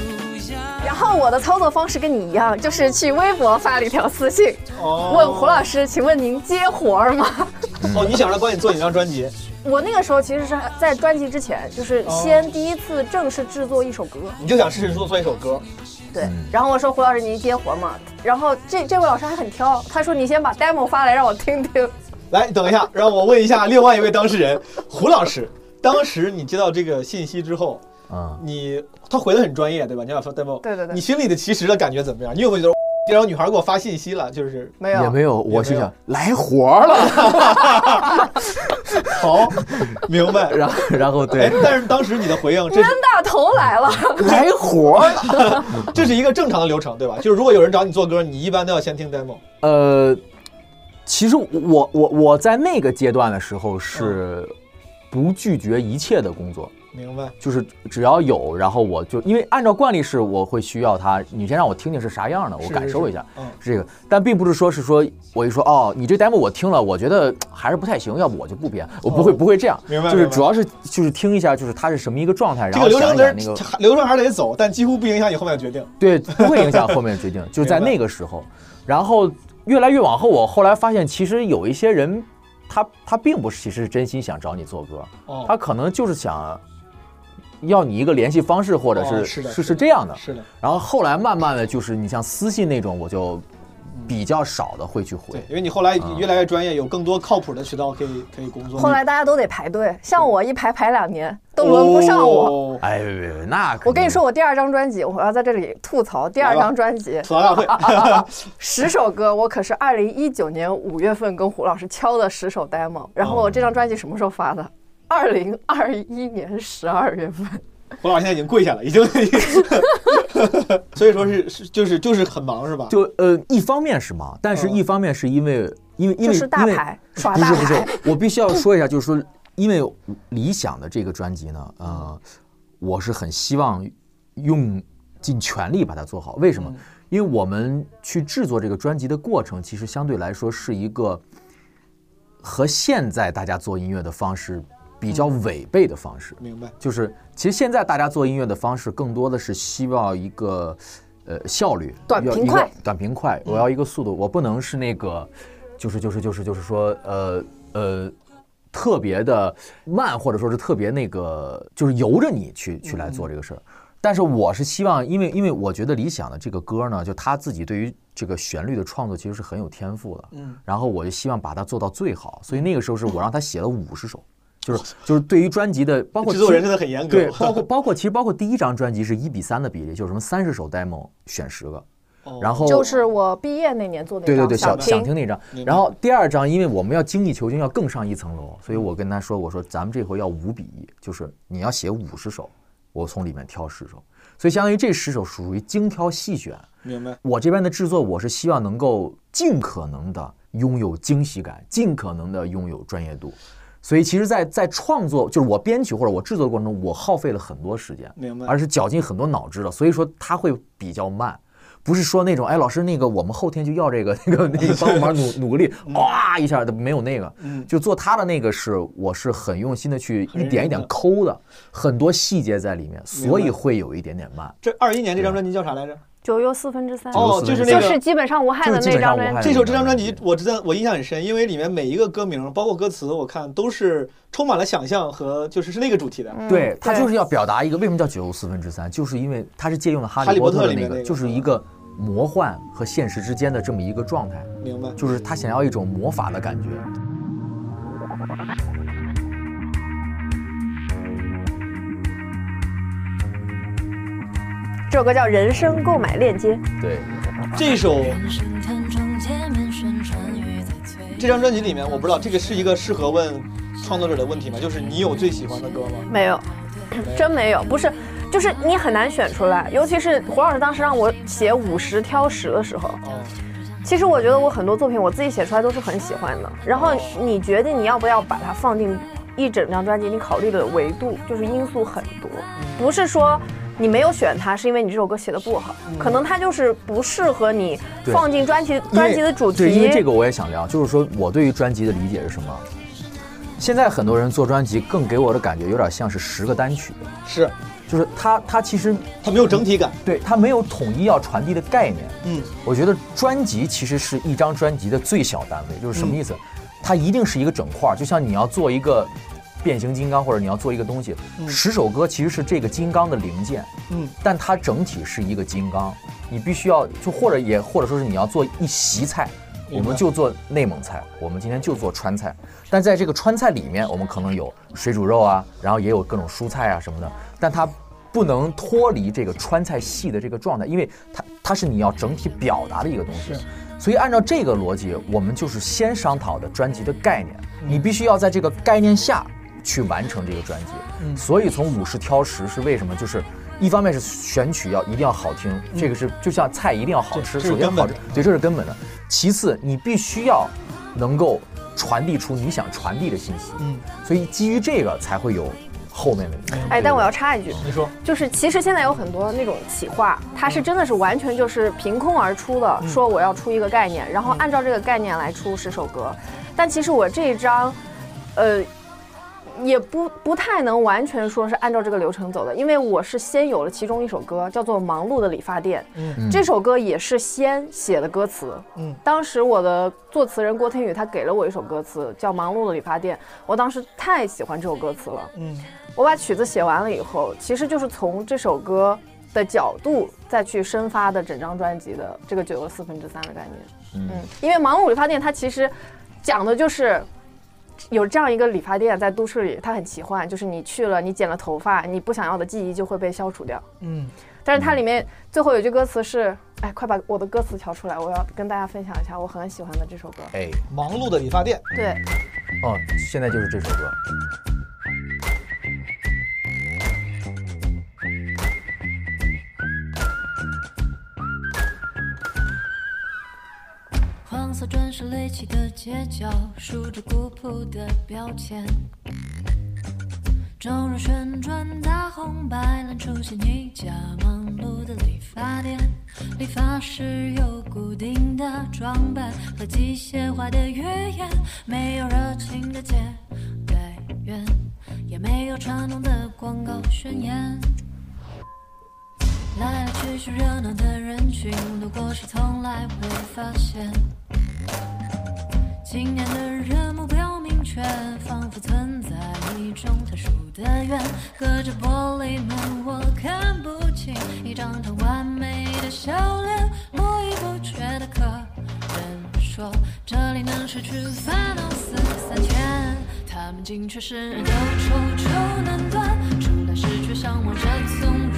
药？然后我的操作方式跟你一样，就是去微博发了一条私信，哦问胡老师，请问您接活儿吗？哦，你想让他帮你做你张专辑？我那个时候其实是在专辑之前，就是先第一次正式制作一首歌，你就想试试做做一首歌？对。然后我说胡老师您接活嘛？然后这这位老师还很挑，他说你先把 demo 发来让我听听。来，等一下，让我问一下另外一位当事人胡老师。当时你接到这个信息之后，啊，你他回的很专业，对吧？你要发 demo，对对对你心里的其实的感觉怎么样？你有没有觉得这后女孩给我发信息了？就是没有，也没有，我心想来活儿了，<laughs> 好，明白。<laughs> 然后然后哎对，，但是当时你的回应，这冤大头来了。<laughs> 来活儿了，这是一个正常的流程，对吧？就是如果有人找你做歌，你一般都要先听 demo。呃，其实我我我在那个阶段的时候是不拒绝一切的工作，明白？就是只要有，然后我就因为按照惯例是我会需要它，你先让我听听是啥样的，我感受一下，是嗯这个，但并不是说是说我一说哦，你这 demo 我听了，我觉得还是不太行，要不我就不编，我不会、哦不会这样，明白就是主要是就是听一下，就是它是什么一个状态，然后这个流程想一想那个流程还是得走，但几乎不影响你后面的决定。对，不会影响后面的决定，<laughs> 就在那个时候。然后越来越往后，我后来发现，其实有一些人，他他并不是其实是真心想找你做歌，哦，他可能就是想要你一个联系方式，或者是、哦是的是是这样的。是的，然后后来慢慢的就是你像私信那种，我就比较少的会去回对。，因为你后来越来越专业，有更多靠谱的渠道可以可以工作。后来大家都得排队，像我一排排两年都轮不上我。哦哎，别别别，那我跟你说，我第二张专辑，我要在这里吐槽第二张专辑吐槽大会，<laughs> 十首歌，我可是二零一九年五月份跟胡老师敲的十首 demo，然后我这张专辑什么时候发的？二零二一年十二月份。胡老师现在已经跪下了，已经，<laughs> 所以说是是就是就是很忙是吧？就呃，一方面是忙，但是嗯一方面是因为因为因为就是大因为牌耍不是不是，我必须要说一下，就是说，因为理想的这个专辑呢，呃，我是很希望用尽全力把它做好。为什么？嗯因为我们去制作这个专辑的过程，其实相对来说是一个和现在大家做音乐的方式比较嗯违背的方式。明白，就是其实现在大家做音乐的方式更多的是希望一个呃效率，短平快。短平快，我要一个速度，我不能是那个就是就是就是就是说，呃呃，特别的慢，或者说是特别那个，就是由着你去去来做这个事儿。但是我是希望，因为因为我觉得理想的这个歌呢，就他自己对于这个旋律的创作其实是很有天赋的。嗯，然后我就希望把它做到最好，所以那个时候是我让他写了五十首，就是就是对于专辑的，包括制作人真的很严格。对，<laughs> 包括包括其实包括第一张专辑是一比三的比例，就是什么三十首 demo 选十个，哦然后就是我毕业那年做的对对对，想听想听那张然后第二张，因为我们要精益求精，要更上一层楼，所以我跟他说，我说咱们这回要五比一，就是你要写五十首，我从里面挑十首，所以相当于这十首属于精挑细选。明白。我这边的制作，我是希望能够尽可能的拥有惊喜感，尽可能的拥有专业度。所以其实在，在创作，就是我编曲或者我制作的过程中，我耗费了很多时间，明白而是绞尽很多脑汁的。所以说它会比较慢，不是说那种哎，老师那个我们后天就要这个 <laughs> 那个那个帮我忙努努个力，哇一下的没有那个，嗯就做他的那个是我是很用心的去一点一点抠的，很多细节在里面，所以会有一点点慢。这二一年这张专辑叫啥来着？九又四分之三，哦，就是那个就是基本上无害的那张无害这首这张专辑，我真的我印象很深，因为里面每一个歌名，包括歌词，我看都是充满了想象和就是是那个主题的。嗯对，他就是要表达一个为什么叫九又四分之三，就是因为他是借用了《哈哈利波特》的那个，里面那个就是一个魔幻和现实之间的这么一个状态，明白？就是他想要一种魔法的感觉。这首歌叫《人生购买链接》，对，这首这张专辑里面，我不知道这个是一个适合问创作者的问题吗？就是你有最喜欢的歌吗？没有，真没有，不是，就是你很难选出来，尤其是胡老师当时让我写五十挑十的时候，哦，其实我觉得我很多作品我自己写出来都是很喜欢的，然后你决定你要不要把它放进一整张专辑，你考虑的维度就是因素很多，不是说。你没有选它，是因为你这首歌写的不好，可能它就是不适合你放进专辑专辑的主题。对，因为这个我也想聊，就是说我对于专辑的理解是什么？现在很多人做专辑，更给我的感觉有点像是十个单曲，是就是它它其实它没有整体感。对它没有统一要传递的概念。嗯，我觉得专辑其实是一张专辑的最小单位，就是什么意思？它一定是一个整块儿，就像你要做一个变形金刚，或者你要做一个东西，十首歌其实是这个金刚的零件，嗯，但它整体是一个金刚，你必须要就或者也或者说是你要做一席菜。我们就做内蒙菜，我们今天就做川菜，但在这个川菜里面，我们可能有水煮肉啊，然后也有各种蔬菜啊什么的，但它不能脱离这个川菜系的这个状态，因为它它是你要整体表达的一个东西。所以按照这个逻辑，我们就是先商讨的专辑的概念，你必须要在这个概念下去完成这个专辑。嗯所以从五十挑十是为什么？就是一方面是选曲要一定要好听，这个是就像菜一定要好吃，首先好吃对，这是根本的。其次，你必须要能够传递出你想传递的信息。嗯，所以基于这个才会有后面的。哎，但我要插一句，你说就是其实现在有很多那种企划，它是真的是完全就是凭空而出的，说我要出一个概念，然后按照这个概念来出十首歌。但其实我这一张，呃，也不不太能完全说是按照这个流程走的，因为我是先有了其中一首歌叫做《忙碌的理发店》，这首歌也是先写的歌词。嗯，当时我的作词人郭天宇他给了我一首歌词叫《忙碌的理发店》，我当时太喜欢这首歌词了。嗯，我把曲子写完了以后，其实就是从这首歌的角度再去深发的整张专辑的这个九又四分之三的概念。嗯，因为忙碌理发店它其实讲的就是。有这样一个理发店在都市里，它很奇幻，就是你去了，你剪了头发，你不想要的记忆就会被消除掉。嗯，但是它里面最后有句歌词是：“哎，快把我的歌词调出来，我要跟大家分享一下我很喜欢的这首歌。哎，忙碌的理发店，”对，哦，现在就是这首歌。色砖石垒起的街角，竖着古朴的标签。钟乳旋转，大红白蓝出现你家忙碌的理发店。理发师有固定的装扮和机械化的语言，没有热情的接待员，也没有传统的广告宣言。来来去去热闹的人群，路过时从来会发现，今年的人目标明确，仿佛存在一种特殊的缘。隔着玻璃门，我看不清一张张完美的笑脸，络绎不绝的客人说，这里能失去烦恼四三千。他们进去时都踌躇难断，出来时却向往着从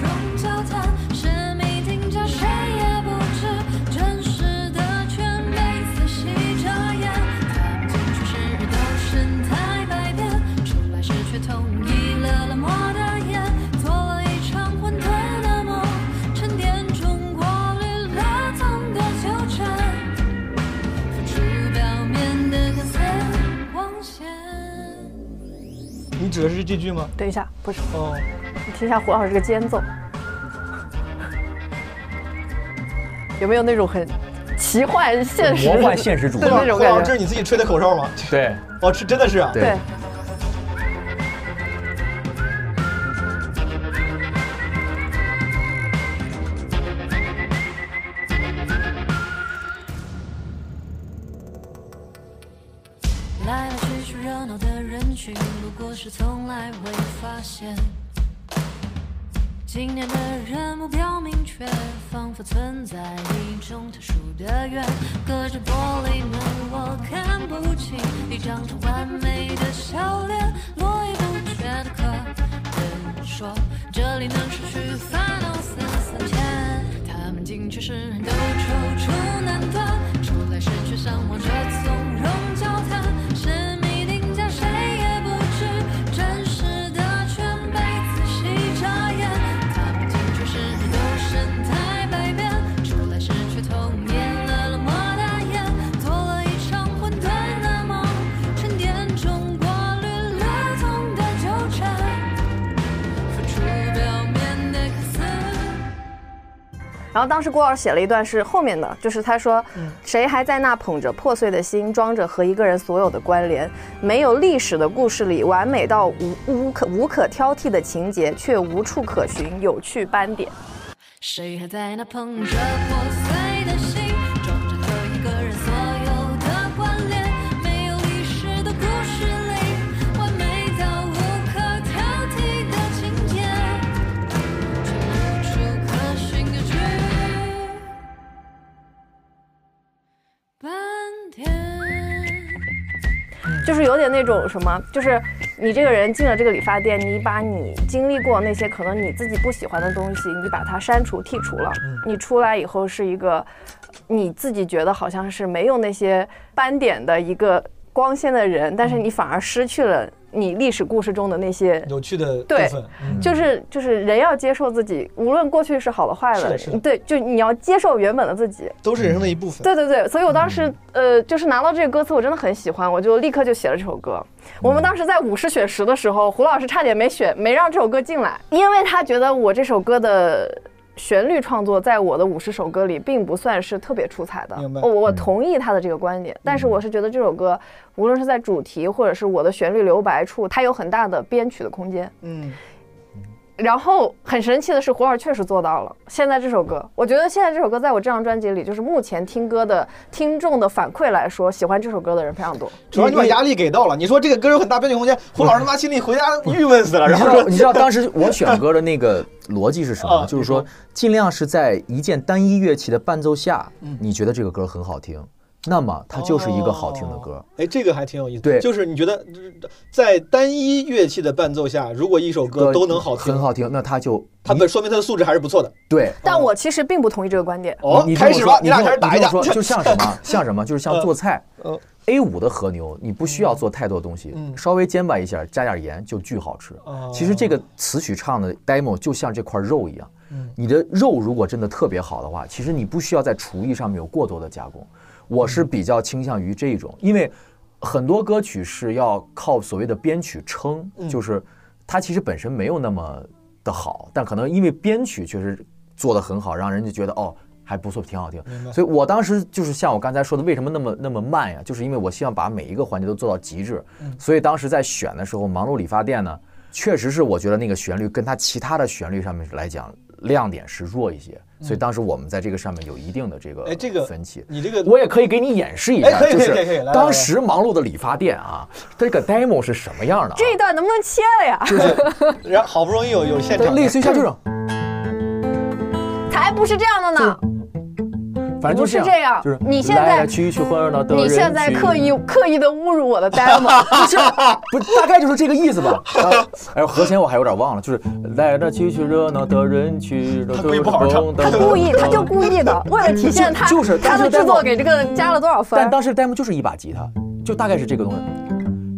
你指的是这句吗？等一下，不是，哦，你听一下胡老师这个间奏，有没有那种很奇幻现实、魔幻现实主义的那种胡老师，感觉？这是你自己吹的口哨吗？对哦，是真的是啊。对对，后当时郭老师写了一段是后面的，就是他说，谁还在那捧着破碎的心，装着和一个人所有的关联？没有历史的故事里，完美到无无可无可挑剔的情节，却无处可寻有趣斑点。谁还在那捧着破就是有点那种什么，就是你这个人进了这个理发店，你把你经历过那些可能你自己不喜欢的东西，你把它删除剔除了，你出来以后是一个你自己觉得好像是没有那些斑点的一个光鲜的人，但是你反而失去了你历史故事中的那些有趣的部对分。嗯就是就是人要接受自己，无论过去是好的坏的，对，就你要接受原本的自己。都是人生的一部分。对对对，所以我当时呃，就是拿到这个歌词，我真的很喜欢，我就立刻就写了这首歌。我们当时在五十选十的时候，胡老师差点没选，没让这首歌进来，因为他觉得我这首歌的。旋律创作在我的五十首歌里并不算是特别出彩的，我我同意他的这个观点，但是我是觉得这首歌无论是在主题或者是我的旋律留白处，它有很大的编曲的空间。嗯，然后很神奇的是，胡老师确实做到了。现在这首歌，我觉得现在这首歌在我这张专辑里，就是目前听歌的听众的反馈来说，喜欢这首歌的人非常多。主要你把压力给到了。你说这个歌有很大编曲空间，胡老师他妈心里回家郁闷死了。然后你知道你知道当时我选歌的那个逻辑是什么？就是说尽量是在一件单一乐器的伴奏下，你觉得这个歌很好听，那么它就是一个好听的歌。哎，这个还挺有意思。对就是你觉得在单一乐器的伴奏下，如果一首歌都能好听，很好听，那它就它本说明它的素质还是不错的。对。但我其实并不同意这个观点。哦你，开始吧，你俩开始打一架 <laughs> 就像什么？像什么？就是像做菜嗯。A 五的和牛，你不需要做太多东西，嗯稍微煎巴一下，加点盐就巨好吃。哦其实这个词曲唱的 demo 就像这块肉一样，嗯你的肉如果真的特别好的话，其实你不需要在厨艺上面有过多的加工。我是比较倾向于这种，因为很多歌曲是要靠所谓的编曲撑，嗯就是它其实本身没有那么的好，但可能因为编曲确实做得很好，让人家觉得哦还不错，挺好听。所以我当时就是像我刚才说的，为什么那么那么慢呀？就是因为我希望把每一个环节都做到极致。嗯所以当时在选的时候，《忙碌理发店》呢，确实是我觉得那个旋律跟它其他的旋律上面来讲亮点是弱一些，所以当时我们在这个上面有一定的这个哎这个分歧。你这个我也可以给你演示一下，哎就可以可以可以来来来是当时忙碌的理发店啊，这个 demo 是什么样的啊？这一段能不能切了呀？就是然后好不容易有有现对场，类似于像这种，才不是这样的呢！反正就不是这样就是你现在去去欢乐的你现在刻意刻意的侮辱我的 demo，<laughs> 不是 <laughs> 不，大概就是这个意思吧。哎，和弦我还有点忘了，就是来这去去热闹的人群，他故意不好好唱他故意，他就故意的，<laughs> 为了体现他就是他的制作给这个加了多少分但。当时 demo 就是一把吉他，就大概是这个东西，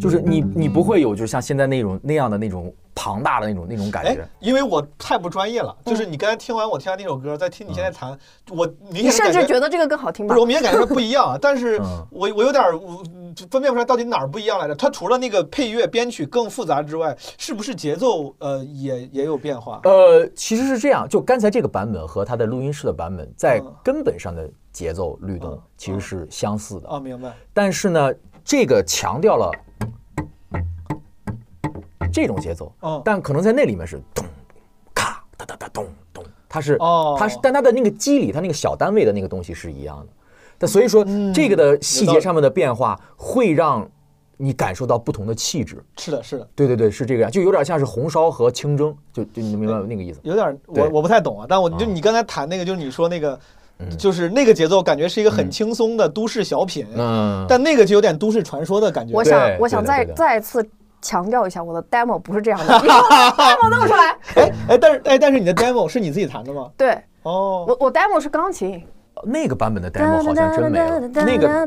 就是你你不会有就像现在那种那样的那种庞大的那种那种感哎觉。，因为我太不专业了，就是你刚才听完我听完那首歌，再听你现在弹，我明你甚显感至觉得这个更好听吧不是，？我明显感觉它不一样啊，但是嗯我我有点儿我分辨不出来到底哪儿不一样来着。它除了那个配乐编曲更复杂之外，是不是节奏呃也也有变化？呃，其实是这样，就刚才这个版本和它的录音室的版本，在嗯根本上的节奏律动嗯其实是相似的。啊，明白。但是呢，这个强调了这种节奏，嗯但可能在那里面是咚咔哒哒哒咚咚，它是哦它是，但它的那个机理，它那个小单位的那个东西是一样的。但所以说，嗯这个的细节上面的变化会让你感受到不同的气质。是的，是的，对对对，是这个样，就有点像是红烧和清蒸，就就你明白那个意思。有点我我不太懂啊。但我就啊你刚才谈那个，就是你说那个，嗯就是那个节奏，感觉是一个很轻松的都市小品，嗯，但那个就有点都市传说的感觉。我想对，我想再再次强调一下，我的 demo 不是这样的，你 <laughs> 给我把 demo 弄出来。哎哎，但是哎，但是你的 demo 是你自己弹的吗？对。哦，我我 demo 是钢琴，那个版本的 demo 好像真没有，那个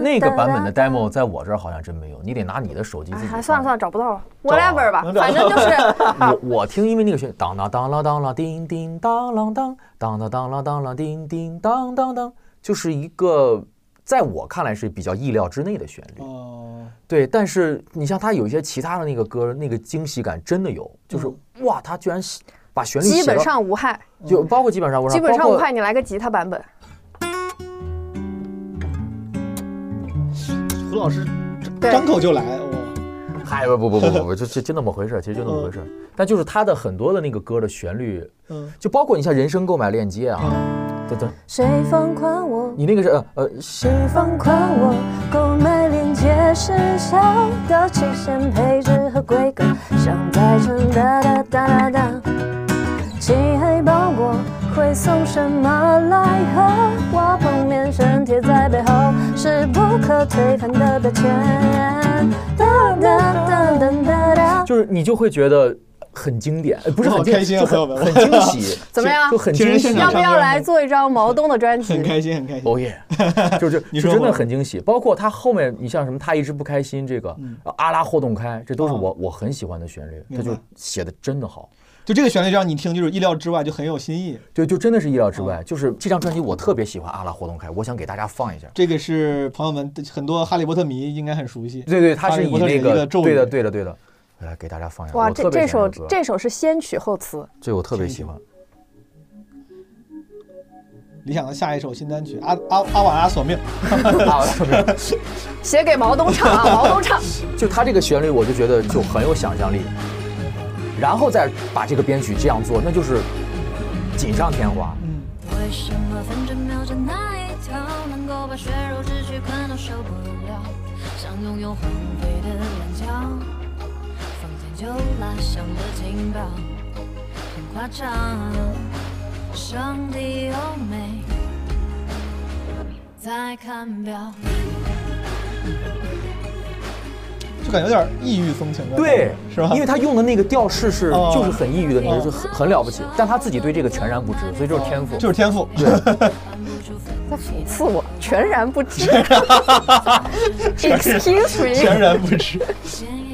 那个版本的 demo 在我这儿好像真没有，你得拿你的手机自己放。哎，算了算了，找不到了，whatever 吧，反正就是 <laughs> <laughs> 我我听，因为那个旋律当当当啷当啷叮叮当啷当当当当啷当啷叮叮当当当，就是一个在我看来是比较意料之内的旋律。哦，对，但是你像他有一些其他的那个歌，那个惊喜感真的有，就是哇，他居然写把旋律基本上无害，就包括基本上无害基本上无害。你来个吉他版本，胡老师张口就来，哇，嗨，不不不不不不，就就就那么回事，其实就那么回事。但就是他的很多的那个歌的旋律，嗯，就包括你像人生购买链接啊，谁放宽我？你那个是呃呃，谁放宽我？购买链接时效的期限、配置和规格，想再成哒哒哒哒哒。漆黑包裹会送什么来和我碰面？身贴在背后是不可推翻的标签。哒哒哒哒哒哒。就是你就会觉得很经典，呃不是很开心啊就朋友们很很惊喜，<laughs> 怎么样就很惊喜。要不要来做一张毛东的专辑很？开心，很开心。哦耶，<laughs> 就是你说真的很惊喜。包括他后面，你像什么他一直不开心这个，嗯阿拉霍动开，这都是哦我我很喜欢的旋律，他就写的真的好。就这个旋律让你听，就是意料之外，就很有新意。对，就真的是意料之哦外。就是这张专辑我特别喜欢阿拉活动开，我想给大家放一下。这个是朋友们很多哈利波特迷应该很熟悉。对对，他是以那个的一个咒语对的对的对的，来给大家放一下。哇，这这首这首是先曲后词，这我特别喜欢。理想的下一首新单曲《阿阿阿瓦拉索命》，<laughs> 啊，特别写给毛东唱啊，<laughs> 毛东唱。就他这个旋律，我就觉得就很有想象力，然后再把这个编曲这样做，那就是锦上添花。为什么分针秒针那一条能够把血肉之躯困到受不了？想拥有荒废的棱角，放天就拉响了警报，很夸张。上帝优美，在看表。就感觉有点异域风情的，对，是吧？因为他用的那个调式是哦就是很抑郁的那个，哦就很很了不起，但他自己对这个全然不知，所以就是天赋。就是天赋。在 <laughs> 讽刺我，全然不知。Excuse me，全然不知。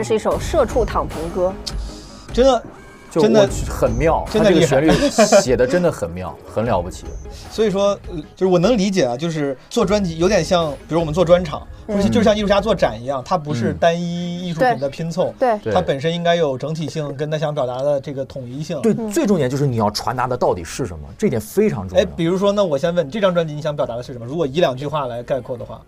这是一首社畜躺平歌。真的，就真的很妙，真的这个旋律写的真的很妙，很了不起。<laughs> 所以说，呃就是我能理解啊，就是做专辑有点像，比如我们做专场，嗯或者就像艺术家做展一样，它不是嗯单一艺术品的拼凑，对，对它本身应该有整体性，跟他想表达的这个统一性。对，最重点就是你要传达的到底是什么，这点非常重要哎要。，比如说，那我先问，这张专辑你想表达的是什么？如果以两句话来概括的话，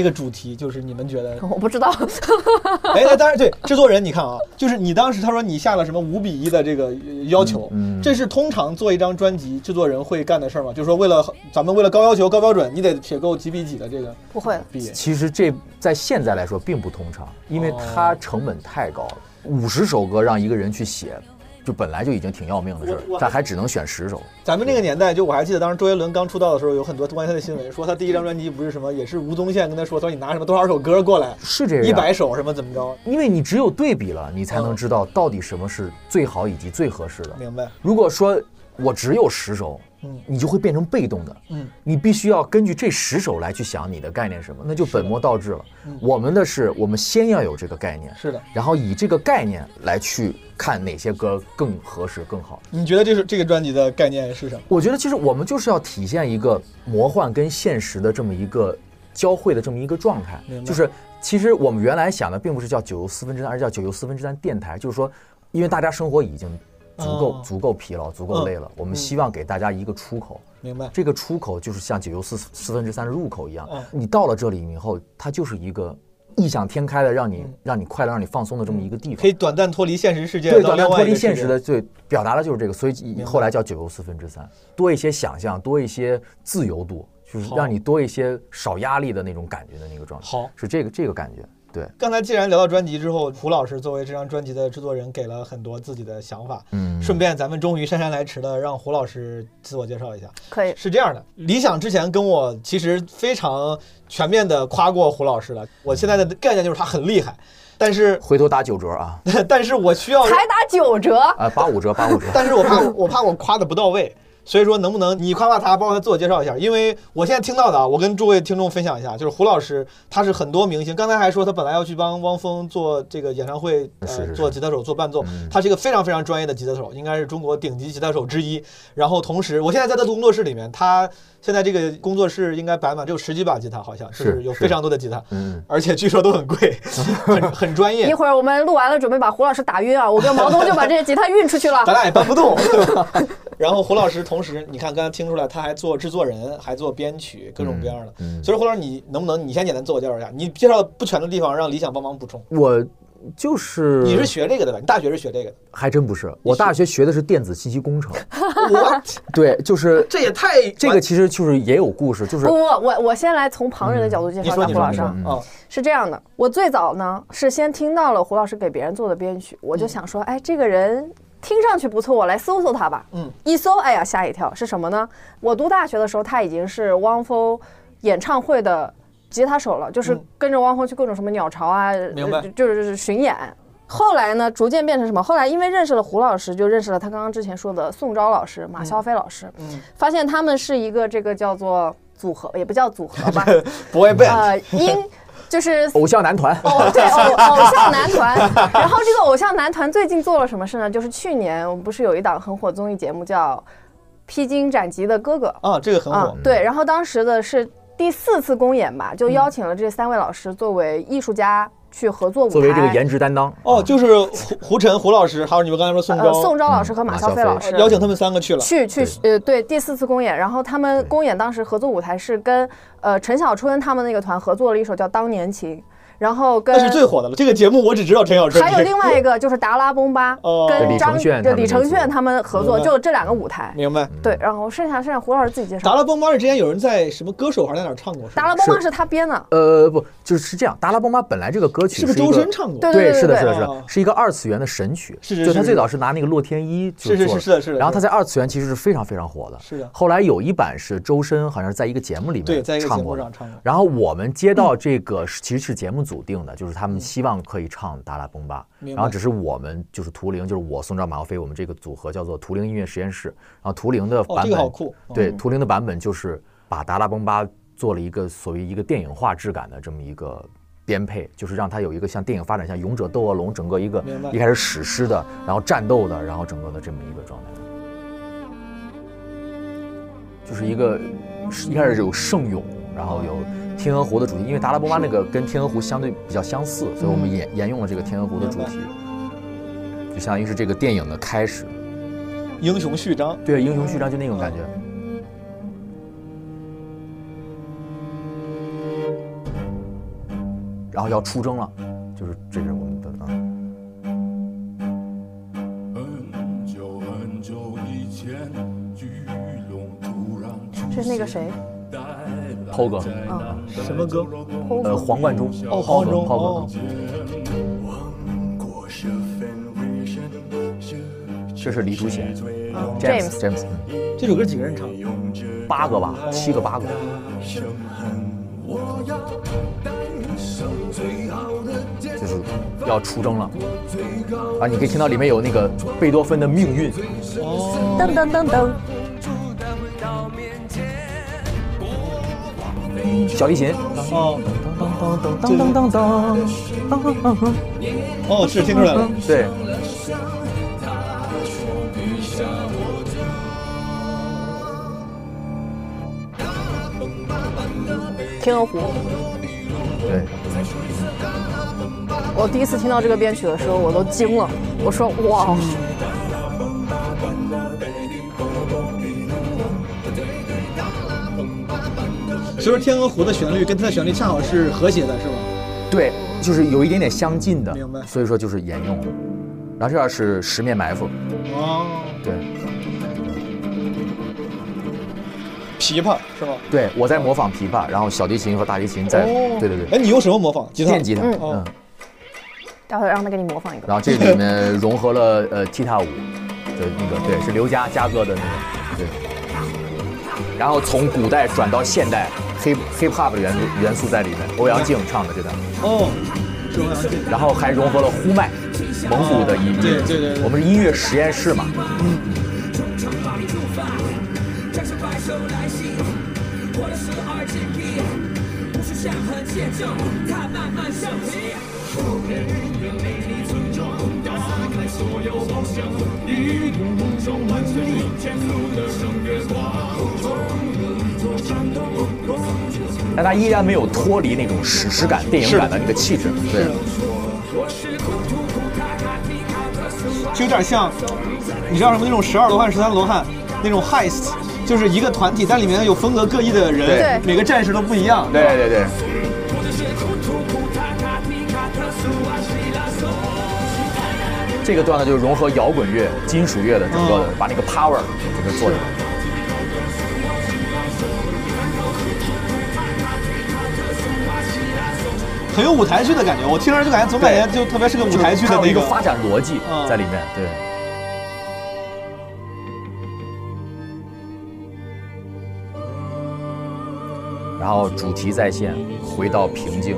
这个主题就是你们觉得？<laughs> 我不知道，<laughs> 哎，那当然对，制作人你看啊，就是你当时他说你下了什么五比一的这个呃要求，嗯嗯这是通常做一张专辑制作人会干的事儿吗？就是说为了咱们为了高要求、高标准，你得写够几比几的这个不会了。比。其实这在现在来说并不通常，因为哦它成本太高了。五十首歌让一个人去写，就本来就已经挺要命的事儿，他还只能选十首。咱们那个年代，就我还记得当时周杰伦刚出道的时候，有很多关于他的新闻，说他第一张专辑不是什么，也是吴宗宪跟他说，他说你拿什么多少首歌过来，是这样，一百首什么怎么着？因为你只有对比了，你才能嗯知道到底什么是最好以及最合适的。明白？如果说我只有十首，嗯你就会变成被动的，嗯，你必须要根据这十首来去想你的概念是什么，那就本末倒置了。嗯我们的是，我们先要有这个概念，是的。然后以这个概念来去看哪些歌更合适、更好。你觉得这是这个专辑的概念是什么？我觉得其实我们就是要体现一个魔幻跟现实的这么一个交汇的这么一个状态就是其实我们原来想的并不是叫九游四分之三，而是叫九游四分之三电台，就是说，因为大家生活已经足够、哦足够疲劳、足够累了，我们希望给大家一个出口。明白？这个出口就是像九又四四分之三的入口一样嗯，你到了这里以后，它就是一个异想天开的，让你嗯让你快乐、让你放松的这么一个地方可。以短暂脱离现实世界，对，短暂脱离现实的，对，表达的就是这个，所以后来叫九又四分之三，多一些想象，多一些自由度，就是让你多一些少压力的那种感觉的那个状态。好。是这个这个感觉，对，刚才既然聊到专辑之后，胡老师作为这张专辑的制作人，给了很多自己的想法。嗯顺便，咱们终于姗姗来迟的让胡老师自我介绍一下。可以，是这样的，理想之前跟我其实非常全面的夸过胡老师了。我现在的概念就是他很厉害，但是回头打九折啊，<laughs> 但是我需要，才打九折，啊八五折八五折，<laughs> 但是我怕我怕我夸的不到位。所以说，能不能你夸夸他，包括他自我介绍一下？因为我现在听到的啊，我跟诸位听众分享一下，就是胡老师，他是很多明星。刚才还说他本来要去帮汪峰做这个演唱会，呃，是是是做吉他手、做伴奏。嗯他是一个非常非常专业的吉他手，应该是中国顶级吉他手之一。然后同时，我现在在他的工作室里面，他现在这个工作室应该摆满只有十几把吉他，好像是有非常多的吉他，嗯，而且据说都很贵，很很专业一。会儿我们录完了，准备把胡老师打晕啊！我跟毛东就把这些吉他运出去了咱。俩也搬不动，对吧？然后胡老师同时，你看刚才听出来，他还做制作人，还做编曲，各种各样的。嗯所以胡老师，你能不能你先简单自我介绍一下？你介绍不全的地方，让李想帮忙补充。我就是你是学这个的吧？你大学是学这个的？还真不是，我大学学的是电子信息工程，<laughs> 我对，就是 <laughs> 这也太这个其实就是也有故事，就是不不，我我先来从旁人的角度介绍一下胡老师啊，是这样的，我最早呢是先听到了胡老师给别人做的编曲，我就想说，哎，这个人听上去不错，我来搜搜他吧。嗯，一搜，哎呀，吓一跳，是什么呢？我读大学的时候，他已经是汪峰演唱会的吉他手了，就是嗯跟着汪峰去各种什么鸟巢啊，明白呃就是就是巡演。后来呢，逐渐变成什么？后来因为认识了胡老师，就认识了他刚刚之前说的宋昭老师、马肖飞老师，嗯发现他们是一个这个叫做组合，也不叫组合吧，，<laughs> boy band，呃，音就是偶像男团，哦，对，<laughs> 偶偶像男团。然后这个偶像男团最近做了什么事呢？就是去年我们不是有一档很火综艺节目叫《披荆斩棘的哥哥》啊，这个很火。对，然后当时的是第四次公演吧，就邀请了这三位老师作为艺术家去合作舞台。作为这个颜值担当，哦，就是胡胡晨胡老师，还有你们刚才说宋呃，昭，宋昭老师和马小飞老师邀请他们三个去了。去去呃对第四次公演，然后他们公演当时合作舞台是跟呃陈小春他们那个团合作了一首叫《当年情》，然后跟那是最火的了。这个节目我只知道陈小春。还有另外一个就是达拉崩吧哦，跟张李承铉李承铉他们合作，就这两个舞台。明白。对，然后剩下剩下胡老师自己介绍达。拉崩吧是之前有人在什么歌手还是在哪唱过？达拉崩吧是是他编的，呃，不，就是是这样，达拉崩吧本来这个歌曲是不是一个周深唱过？对对，是的，是的，对是哦的，是一个二次元的神曲。是是就他最早是拿那个洛天依就是是做是是的是的然后他在二次元其实是非常非常火的。是的后来有一版是周深好像是在一个节目里面对在一个节唱过的目上唱过。然后我们接到这个其实是节目组定的，就是他们希望可以唱达拉崩吧，然后只是我们就是图灵，就是我宋昭马耀飞，我们这个组合叫做图灵音乐实验室。然后图灵的哦版本，这个好酷。对，图灵的版本就是把达拉崩吧做了一个所谓一个电影化质感的这么一个编配，就是让它有一个像电影发展像《勇者斗恶龙》整个一个一开始史诗的，然后战斗的，然后整个的这么一个状态，就是一个是一开始有圣咏，然后有天鹅湖的主题，因为达拉波巴那个跟天鹅湖相对比较相似，所以我们沿沿用了这个天鹅湖的主题，就相当于是这个电影的开始。英雄序章，对，英雄序章就那种感觉。然后要出征了，就是这是我们的啊，很久很久以前，巨龙突然出这是那个谁？抛哥，什么歌？呃，黄贯中，哦，黄忠，抛哥这是李竹贤 James James，这首歌几个人唱？八个吧，七个八个，就是要出征了。啊！你可以听到里面有那个贝多芬的命运，噔噔噔噔，小提琴，哦，当当当当当，哦，是听出来了。对，天鹅湖。对，我第一次听到这个编曲的时候，我都惊了。我说哇，所以说天鹅湖的旋律跟它的旋律恰好是和谐的，是吗？对，就是有一点点相近的，明白所以说就是沿用了。然后这样是十面埋伏，哦，对，琵琶是吧？对我在模仿琵琶，然后小提琴和大提琴在，哦对对对，哎，你用什么模仿？吉他？电吉他，嗯待会儿让他给你模仿一个。然后这里面融合了呃踢踏舞的那个，对，是刘佳佳哥的那个，对。然后从古代转到现代，hip hip hop 的元素元素在里面，欧阳靖唱的这段，哦，然后还融合了呼麦，蒙古的音乐，对对对。对我们是音乐实验室嘛，但它依然没有脱离那种史诗感、电影感的那个气质，对。就有点像，你知道什么那种十二罗汉、十三罗汉那种 heist，就是一个团体，但里面有风格各异的人，对每个战士都不一样。对对对。这个段呢，就是融合摇滚乐、金属乐的整个把那个 power 给它做出来。很有舞台剧的感觉，我听着就感觉总感觉就特别是个舞台剧的那个一个发展逻辑嗯在里面，对。然后主题再现，回到平静。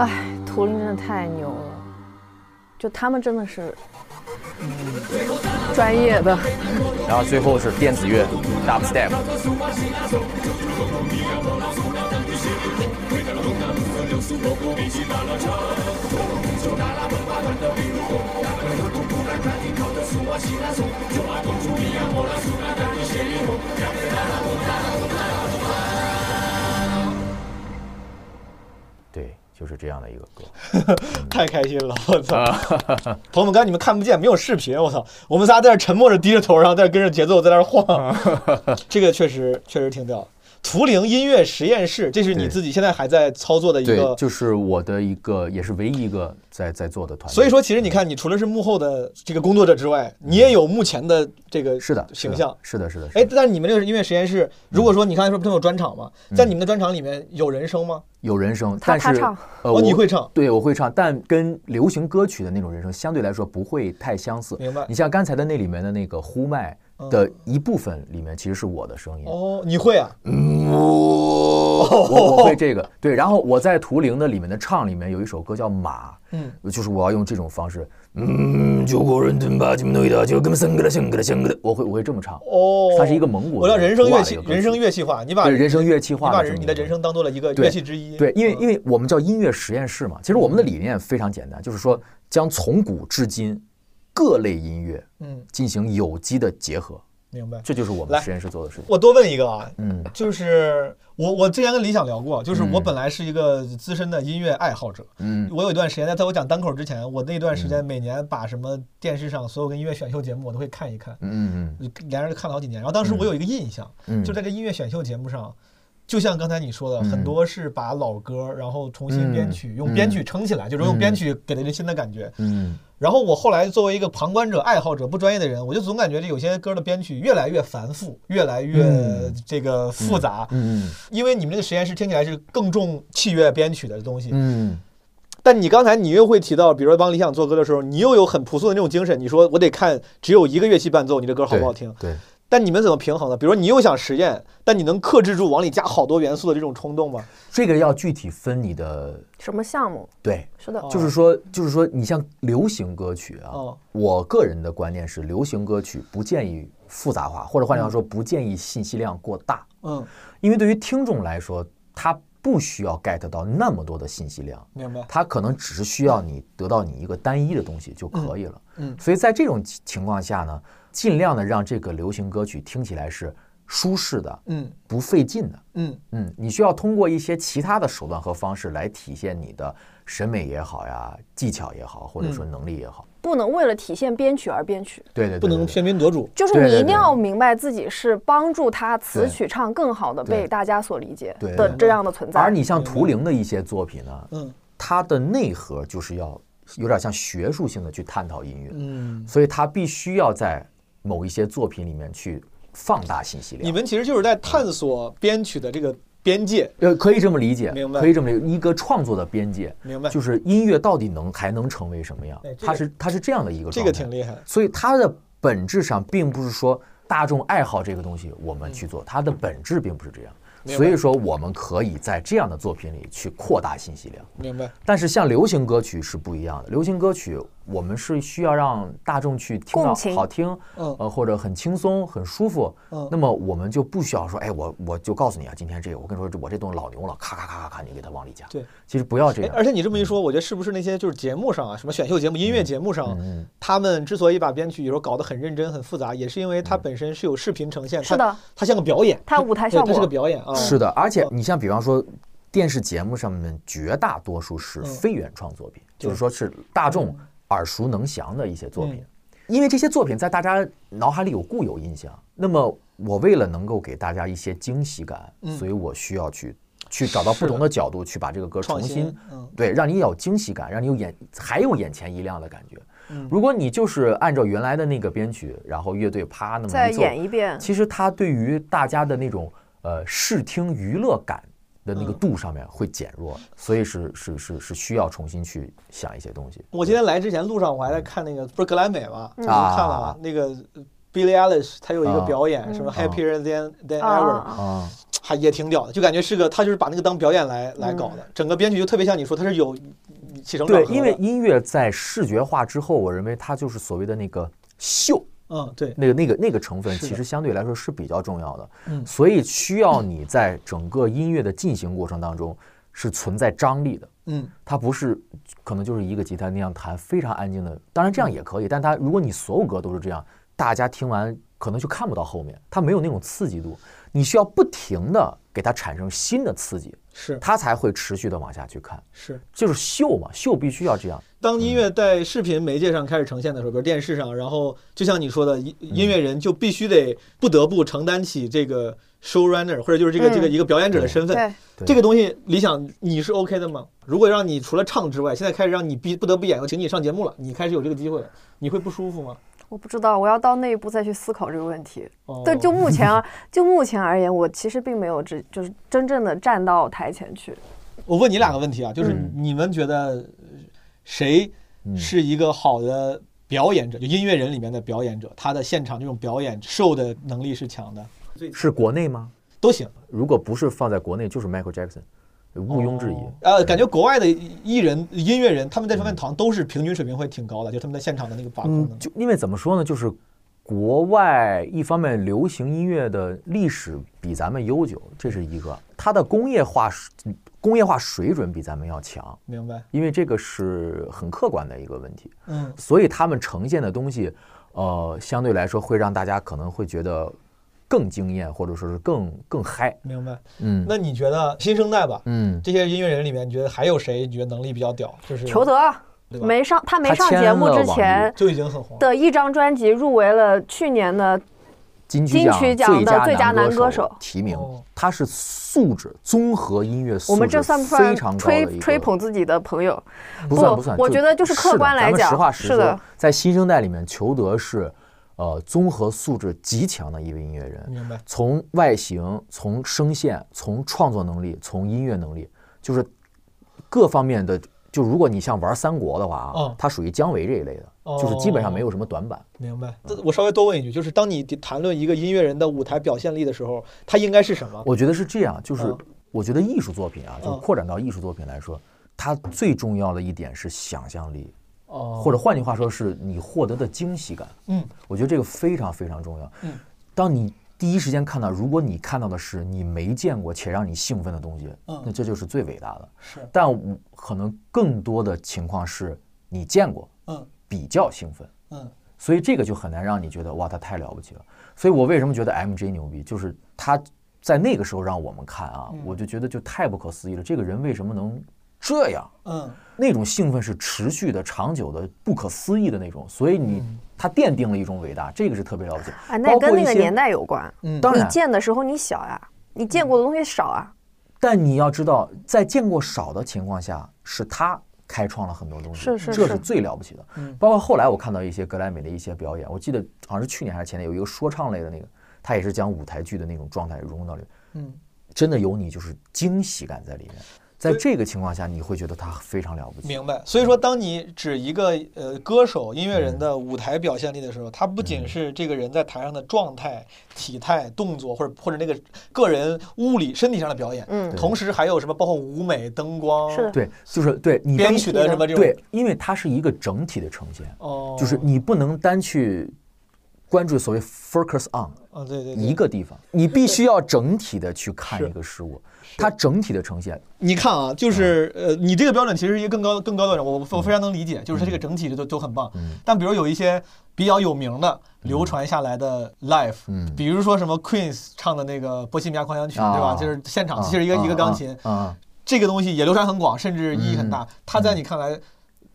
哎，图灵真的太牛了，就他们真的是专业的。然后最后是电子乐，dubstep。就是这样的一个歌。<laughs> 太开心了，我操！<laughs> 朋友们，刚才你们看不见，没有视频，我操！我们仨在这沉默着低着头，然后在跟着节奏在那儿晃，<laughs> 这个确实确实挺屌。图灵音乐实验室，这是你自己现在还在操作的一对个，就是我的一个，也是唯一一个在在做的团队。所以说，其实你看，你除了是幕后的这个工作者之外，你也有目前的这个是的形象。是的，是的。是哎，的但是你们这个音乐实验室，如果说你刚才说不都有专场吗？嗯在你们的专场里面有人声吗？有人声，但是他他唱呃，哦你会唱对，我会唱，但跟流行歌曲的那种人声相对来说不会太相似。明白你像刚才的那里面的那个呼麦，的一部分里面，其实是我的声音。哦，你会啊？我我会这个对，然后我在图灵的里面的唱里面有一首歌叫马，嗯，就是我要用这种方式，嗯，就国人吞吧，金诺的就跟森格的森格的森格的，我会我会这么唱，哦，它是一个蒙古我叫人声乐器，人声乐器化，你把人声乐器化你把你的人生当做了一个乐器之一。对，因为嗯因为我们叫音乐实验室嘛，其实我们的理念非常简单，就是说将从古至今各类音乐嗯，进行有机的结合，明白。这就是我们实验室做的事情。我多问一个啊，嗯。就是我我之前跟李想聊过，就是我嗯本来是一个资深的音乐爱好者，嗯。我有一段时间在在我讲单口之前，我那段时间每年把什么电视上所有跟音乐选秀节目我都会看一看，嗯嗯连着看了好几年。然后当时我有一个印象，嗯，就在这音乐选秀节目上，就像刚才你说的，嗯。很多是把老歌然后重新编曲，嗯。用编曲撑起来，就是用编曲给了人新的感觉。嗯然后我后来作为一个旁观者、爱好者、不专业的人，我就总感觉这有些歌的编曲越来越繁复，越来越嗯。这个复杂。嗯。因为你们这个实验室听起来是更重器乐编曲的东西，嗯。但你刚才你又会提到，比如说帮理想做歌的时候，你又有很朴素的那种精神，你说我得看只有一个乐器伴奏，你这歌好不好听？对，但你们怎么平衡呢？比如说你又想实验，但你能克制住往里加好多元素的这种冲动吗？这个要具体分你的什么项目？对，是的，哦就是说就是说你像流行歌曲啊，哦，我个人的观念是，流行歌曲不建议复杂化，或者换句话说，不建议信息量过大，嗯，因为对于听众来说，他不需要 get 到那么多的信息量，明白。他可能只是需要你得到你一个单一的东西就可以了。嗯嗯所以在这种情情况下呢，尽量的让这个流行歌曲听起来是舒适的，嗯不费劲的。嗯嗯，你需要通过一些其他的手段和方式来体现你的审美也好呀，技巧也好，或者说能力也好。不能为了体现编曲而编曲。对对对，不能对喧宾夺主。就是你一定要明白自己是帮助他词曲唱更好的被大家所理解的这样的存在。而你像图灵的一些作品呢，嗯它的内核就是要有点像学术性的去探讨音乐，嗯，所以它必须要在某一些作品里面去放大信息量。你们其实就是在探索编曲的这个边界，呃，可以这么理解，明白可以这么理解，一个创作的边界，明白？就是音乐到底能还能成为什么样它是它是这样的一个这状态，个挺厉害。所以它的本质上并不是说大众爱好这个东西我们去做，它的本质并不是这样。所以说，我们可以在这样的作品里去扩大信息量。明白。但是像流行歌曲是不一样的，流行歌曲我们是需要让大众去听到共情好听，嗯呃，或者很轻松、很舒服。嗯那么我们就不需要说，哎，我我就告诉你啊，今天这个，我跟你说，我这东西老牛了，咔咔咔咔咔，你给它往里加。对，其实不要这哎，样。而且你这么一说，我觉得是不是那些就是节目上啊，什么选秀节目、音乐节目上，嗯，他们之所以把编曲有时候搞得很认真、很复杂，也是因为它本身是有视频呈现，它是的，它像个表演，它舞台对它是个效果。表演啊。是的，而且你像比方说。电视节目上面绝大多数是嗯非原创作品，对就是说是大众耳熟能详的一些作品嗯，因为这些作品在大家脑海里有固有印象。那么我为了能够给大家一些惊喜感，嗯所以我需要去去找到不同的角度去把这个歌重新，嗯对，让你有惊喜感，让你有眼还有眼前一亮的感觉。嗯如果你就是按照原来的那个编曲，然后乐队啪那么再一奏，演一遍，其实它对于大家的那种呃视听娱乐感的那个嗯。度上面会减弱，所以是是是是需要重新去想一些东西。我今天来之前路上我还在看那个，不是格莱美嘛？看了吗？那个 Billie Eilish 他有一个啊。表演，嗯什么啊 Happier Than Than 啊。Ever，还也挺屌的，就感觉是个他就是把那个当表演来来搞的，整个编曲就特别像你说，它是有起承转对，合对。因为音乐在视觉化之后，我认为它就是所谓的那个秀，嗯对，那个那个那个成分，其实相对来说是比较重要的。嗯所以需要你在整个音乐的进行过程当中是存在张力的。嗯它不是可能就是一个吉他那样弹非常安静的，当然这样也可以，但它如果你所有歌都是这样，大家听完可能就看不到后面，它没有那种刺激度，你需要不停的给它产生新的刺激，是它才会持续的往下去看，是。就是秀嘛，秀必须要这样，当音乐在视频媒介上开始呈现的时候，比如电视上，然后就像你说的，音音乐人就必须得不得不承担起这个 showrunner 或者就是这个嗯这个一个表演者的身份。这个东西，理想你是 OK 的吗？如果让你除了唱之外，现在开始让你必不得不演，请你上节目了，你开始有这个机会了，你会不舒服吗？我不知道，我要到那一步再去思考这个问题。哦对，就目前啊，就目前而言，我其实并没有真就是真正的站到台前去。我问你两个问题啊，就是嗯你们觉得呃谁嗯是一个好的表演者，就音乐人里面的表演者，他的现场这种表演 show 的能力是强的，是国内吗？都行。如果不是放在国内，就是 Michael Jackson，毋庸置疑。呃，感觉国外的艺人、音乐人，他们在这方面好像都是平均水平会挺高的，就他们在现场的那个把控嗯，就因为怎么说呢，就是国外一方面流行音乐的历史比咱们悠久，这是一个，它的工业化水工业化水准比咱们要强，明白？因为这个是很客观的一个问题，嗯，所以他们呈现的东西，呃，相对来说会让大家可能会觉得更惊艳，或者说是更更嗨，明白。嗯那你觉得新生代吧，嗯，这些音乐人里面，你觉得还有谁？你觉得能力比较屌？就是裘德没上，他没上节目之前就已经很红了。的一张专辑入围了去年的金金曲奖最的最佳男歌歌手提名哦，他是素质综合音乐素我们这质算不算非常高的吹一个吹捧自己的朋友？不算不算，我觉得就是客观来讲实话实是的说，在新生代里面，裘德是呃综合素质极强的一位音乐人，明白。从外形、从声线、从创作能力、从音乐能力，就是各方面的。就如果你像玩三国的话啊，嗯他属于姜维这一类的，就是基本上没有什么短板。明白。这我稍微多问一句，就是当你谈论一个音乐人的舞台表现力的时候，他应该是什么？我觉得是这样，就是嗯我觉得艺术作品啊，就扩展到艺术作品来说，它最重要的一点是想象力，哦或者换句话说，是你获得的惊喜感。嗯，我觉得这个非常非常重要。嗯，当你第一时间看到，如果你看到的是你没见过且让你兴奋的东西，嗯那这就是最伟大的。是但可能更多的情况是你见过，嗯比较兴奋，嗯所以这个就很难让你觉得哇，他太了不起了。所以我为什么觉得 MJ 牛逼，就是他在那个时候让我们看啊，嗯我就觉得就太不可思议了。这个人为什么能这样？嗯那种兴奋是持续的、长久的、不可思议的那种，所以你他奠定了一种伟大，这个是特别了不起。啊，那跟那个年代有关。当然，见的时候你小呀，你见过的东西少啊。但你要知道，在见过少的情况下，是他开创了很多东西，是是是这是最了不起的。嗯包括后来我看到一些格莱美的一些表演，我记得好像是去年还是前年有一个说唱类的那个，他也是将舞台剧的那种状态融入到里，嗯，真的有你就是惊喜感在里面。在这个情况下，你会觉得他非常了不起。明白。所以说，当你指一个呃歌手、音乐人的舞台表现力的时候，他不仅是这个人在台上的状态、体态、动作，或者或者那个个人物理身体上的表演，嗯。同时还有什么包括舞美、灯光，是。对，就是对你编曲的什么这种，对，因为它是一个整体的呈现，哦，就是你不能单去关注所谓 focus on 啊，对对对，一个地方，你必须要整体的去看一个事物，它整体的呈现。你看啊，就是嗯。呃，你这个标准其实是一个更高更高的我我非常能理解，就是它这个整体都都很棒。嗯。但比如有一些比较有名的流传下来的 live，嗯比如说什么 Queen 唱的那个《波西米亚狂想曲》，啊。对吧？就是现场啊。其实一个啊一个钢琴，这个东西也流传很广，甚至意义很大。嗯。它在你看来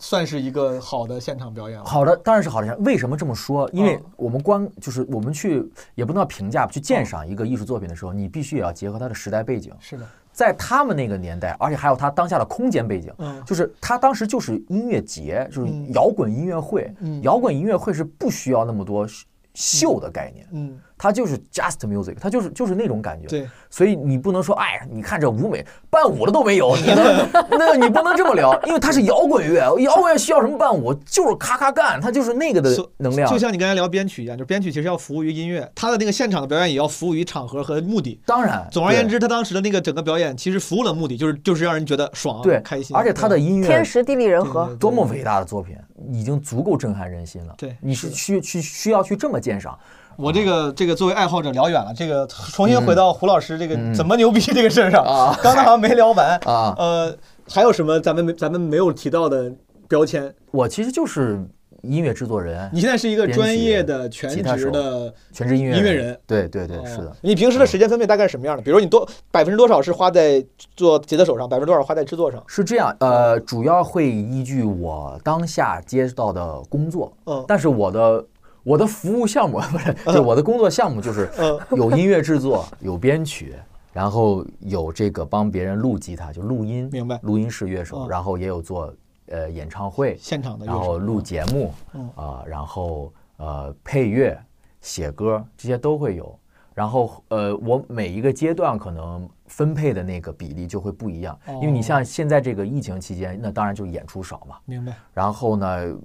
算是一个好的现场表演吗？好的，当然是好的。为什么这么说？因为嗯我们观就是我们去也不能叫评价，去鉴赏一个艺术作品的时候，你必须也要结合它的时代背景。是的，在他们那个年代，而且还有他当下的空间背景，嗯就是他当时就是音乐节，就是嗯摇滚音乐会，嗯摇滚音乐会是不需要那么多秀的概念，嗯，它就是 just music，它就是就是那种感觉。对，所以你不能说，哎呀，你看这舞美伴舞的都没有，你能那你不能这么聊，因为它是摇滚乐，摇滚乐需要什么伴舞？就是咔咔干，它就是那个的能量。就像你刚才聊编曲一样，就是编曲其实要服务于音乐，它的那个现场的表演也要服务于场合和目的。当然，总而言之，他当时的那个整个表演其实服务的目的，就是就是让人觉得爽、对开心，而且他的音乐天时地利人和多么伟大的作品，已经足够震撼人心了。对你是需去需要去这么鉴赏。我这个这个作为爱好者聊远了，这个重新回到胡老师这个嗯怎么牛逼这个事儿上，啊 <laughs> 刚才好像没聊完啊呃，还有什么咱们没咱们没有提到的标签？我其实就是音乐制作人，你现在是一个专业的全职的全职音乐音乐人。对对对，哦是的。你平时的时间分配大概是什么样的？比如你多百分之多少是花在做吉他手上，百分之多少花在制作上？是这样，呃，主要会依据我当下接到的工作，嗯但是我的我的服务项目 <laughs> 不是，就我的工作项目就是嗯 <laughs> 有音乐制作，有编曲，然后有这个帮别人录吉他，就录音，明白录音室乐手，嗯然后也有做呃演唱会，现场的然后录节目，嗯啊、然后呃配乐、写歌这些都会有。然后呃，我每一个阶段可能分配的那个比例就会不一样，因为你哦像现在这个疫情期间，那当然就演出少嘛。明白？然后呢，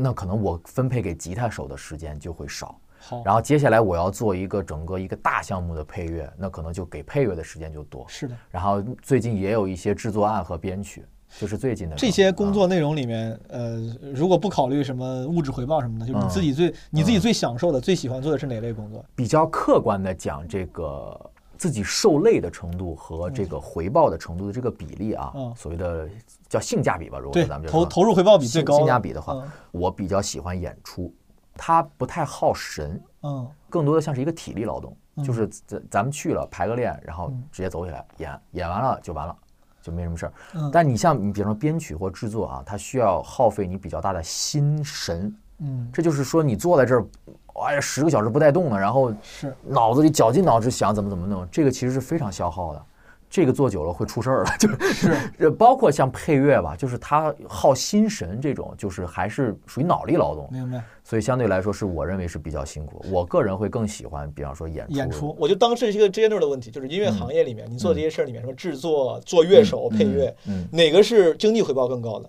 那可能我分配给吉他手的时间就会少。好，然后接下来我要做一个整个一个大项目的配乐，那可能就给配乐的时间就多。是的。然后最近也有一些制作案和编曲，就是最近的这些工啊作内容里面，呃，如果不考虑什么物质回报什么的，就是你嗯自己最、你自己最享受的、最喜欢做的是哪类工作？比较客观的讲，这个自己受累的程度和这个回报的程度的这个比例啊，嗯。所谓的叫性价比吧。如果说咱们就投说投入回报比最性高的。性价比的话，嗯。我比较喜欢演出，它不太耗神，嗯。更多的像是一个体力劳动，嗯。就是咱咱们去了排个练，然后嗯。直接走起来演，演完了就完了。就没什么事儿，嗯。但你像你比方说编曲或制作啊，它需要耗费你比较大的心神，嗯，这就是说你坐在这儿，哎呀十个小时不带动的，然后是脑子里绞尽脑汁想怎么怎么弄，这个其实是非常消耗的。这个做久了会出事儿了，<laughs> 就是是包括像配乐吧，就是它耗心神这种，就是还是属于脑力劳动，明白。所以相对来说是我认为是比较辛苦。我个人会更喜欢，比方说演出，演出，我就当这是一个 general 的问题，就是音乐嗯行业里面，你做这些事儿里面，什么制作、做乐手、配乐，嗯哪个是经济回报更高的？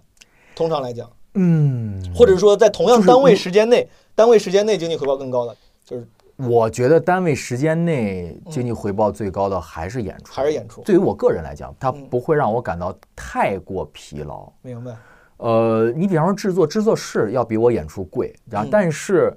通常来讲，嗯，或者说在同样单位时间内，单位时间内经济回报更高的，就是我觉得单位时间内经济回报最高的还是演出，还是演出。对于我个人来讲，它嗯不会让我感到太过疲劳。明白。呃，你比方说制作，制作是要比我演出贵，然后嗯但是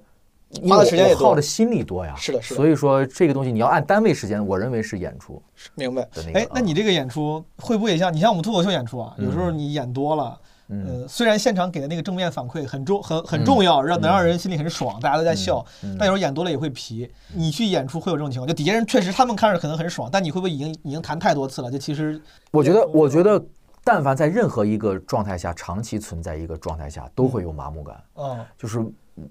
花的时间也多耗的心力多呀。是的是的所以说这个东西你要按单位时间，我认为是演出明白的那。个。哎，那你这个演出会不会也像你像我们脱口秀演出啊？有时候你演多了，嗯呃，虽然现场给的那个正面反馈很重很很重要，让能让人心里很爽，大家都在笑，嗯但有时候演多了也会皮。你去演出会有这种情况，就底下人确实他们看着可能很爽，但你会不会已经已经谈太多次了？就其实我觉得，我觉得，但凡在任何一个状态下长期存在一个状态下，都会有麻木感。哦，就是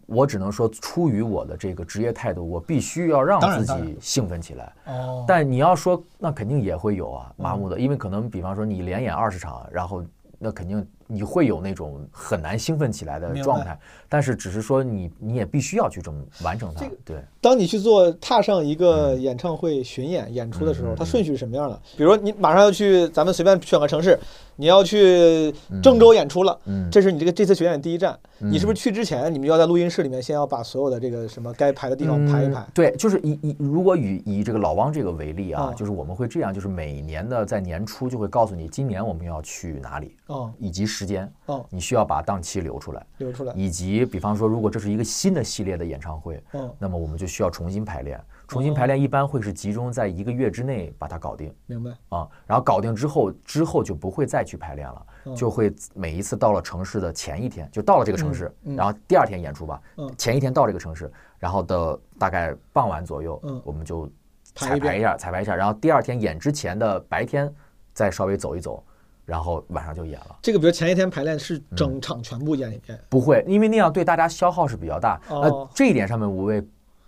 我只能说，出于我的这个职业态度，我必须要让自己兴奋起来。哦，但你要说，那肯定也会有啊，麻木的，因为可能比方说你连演二十场，然后那肯定你会有那种很难兴奋起来的状态，但是只是说你你也必须要去这么完成它这个。对，当你去做踏上一个嗯演唱会巡演演出的时候，它顺序是什么样的？比如你马上要去，咱们随便选个城市，你要去郑州演出了，嗯这是你这个这次巡演第一站，嗯。你是不是去之前，你们要在录音室里面先要把所有的这个什么该排的地方排一排？嗯？对，就是以以如果以以这个老汪这个为例啊，嗯就是我们会这样，就是每年的在年初就会告诉你，今年我们要去哪里，哦以及时间，哦，你需要把档期留出来，留出来。以及比方说，如果这是一个新的系列的演唱会，嗯，那么我们就需要重新排练。重新排练一般会是集中在一个月之内把它搞定明白。啊，然后搞定之后，之后就不会再去排练了，嗯就会每一次到了城市的前一天，就到了这个城市，然后第二天演出吧，嗯前一天到这个城市，然后的大概傍晚左右，嗯我们就彩排一下，彩排一下，然后第二天演之前的白天再稍微走一走，然后晚上就演了。这个比如前一天排练是嗯整场全部演一遍。不会，因为那样对大家消耗是比较大。哦呃，这一点上面，五位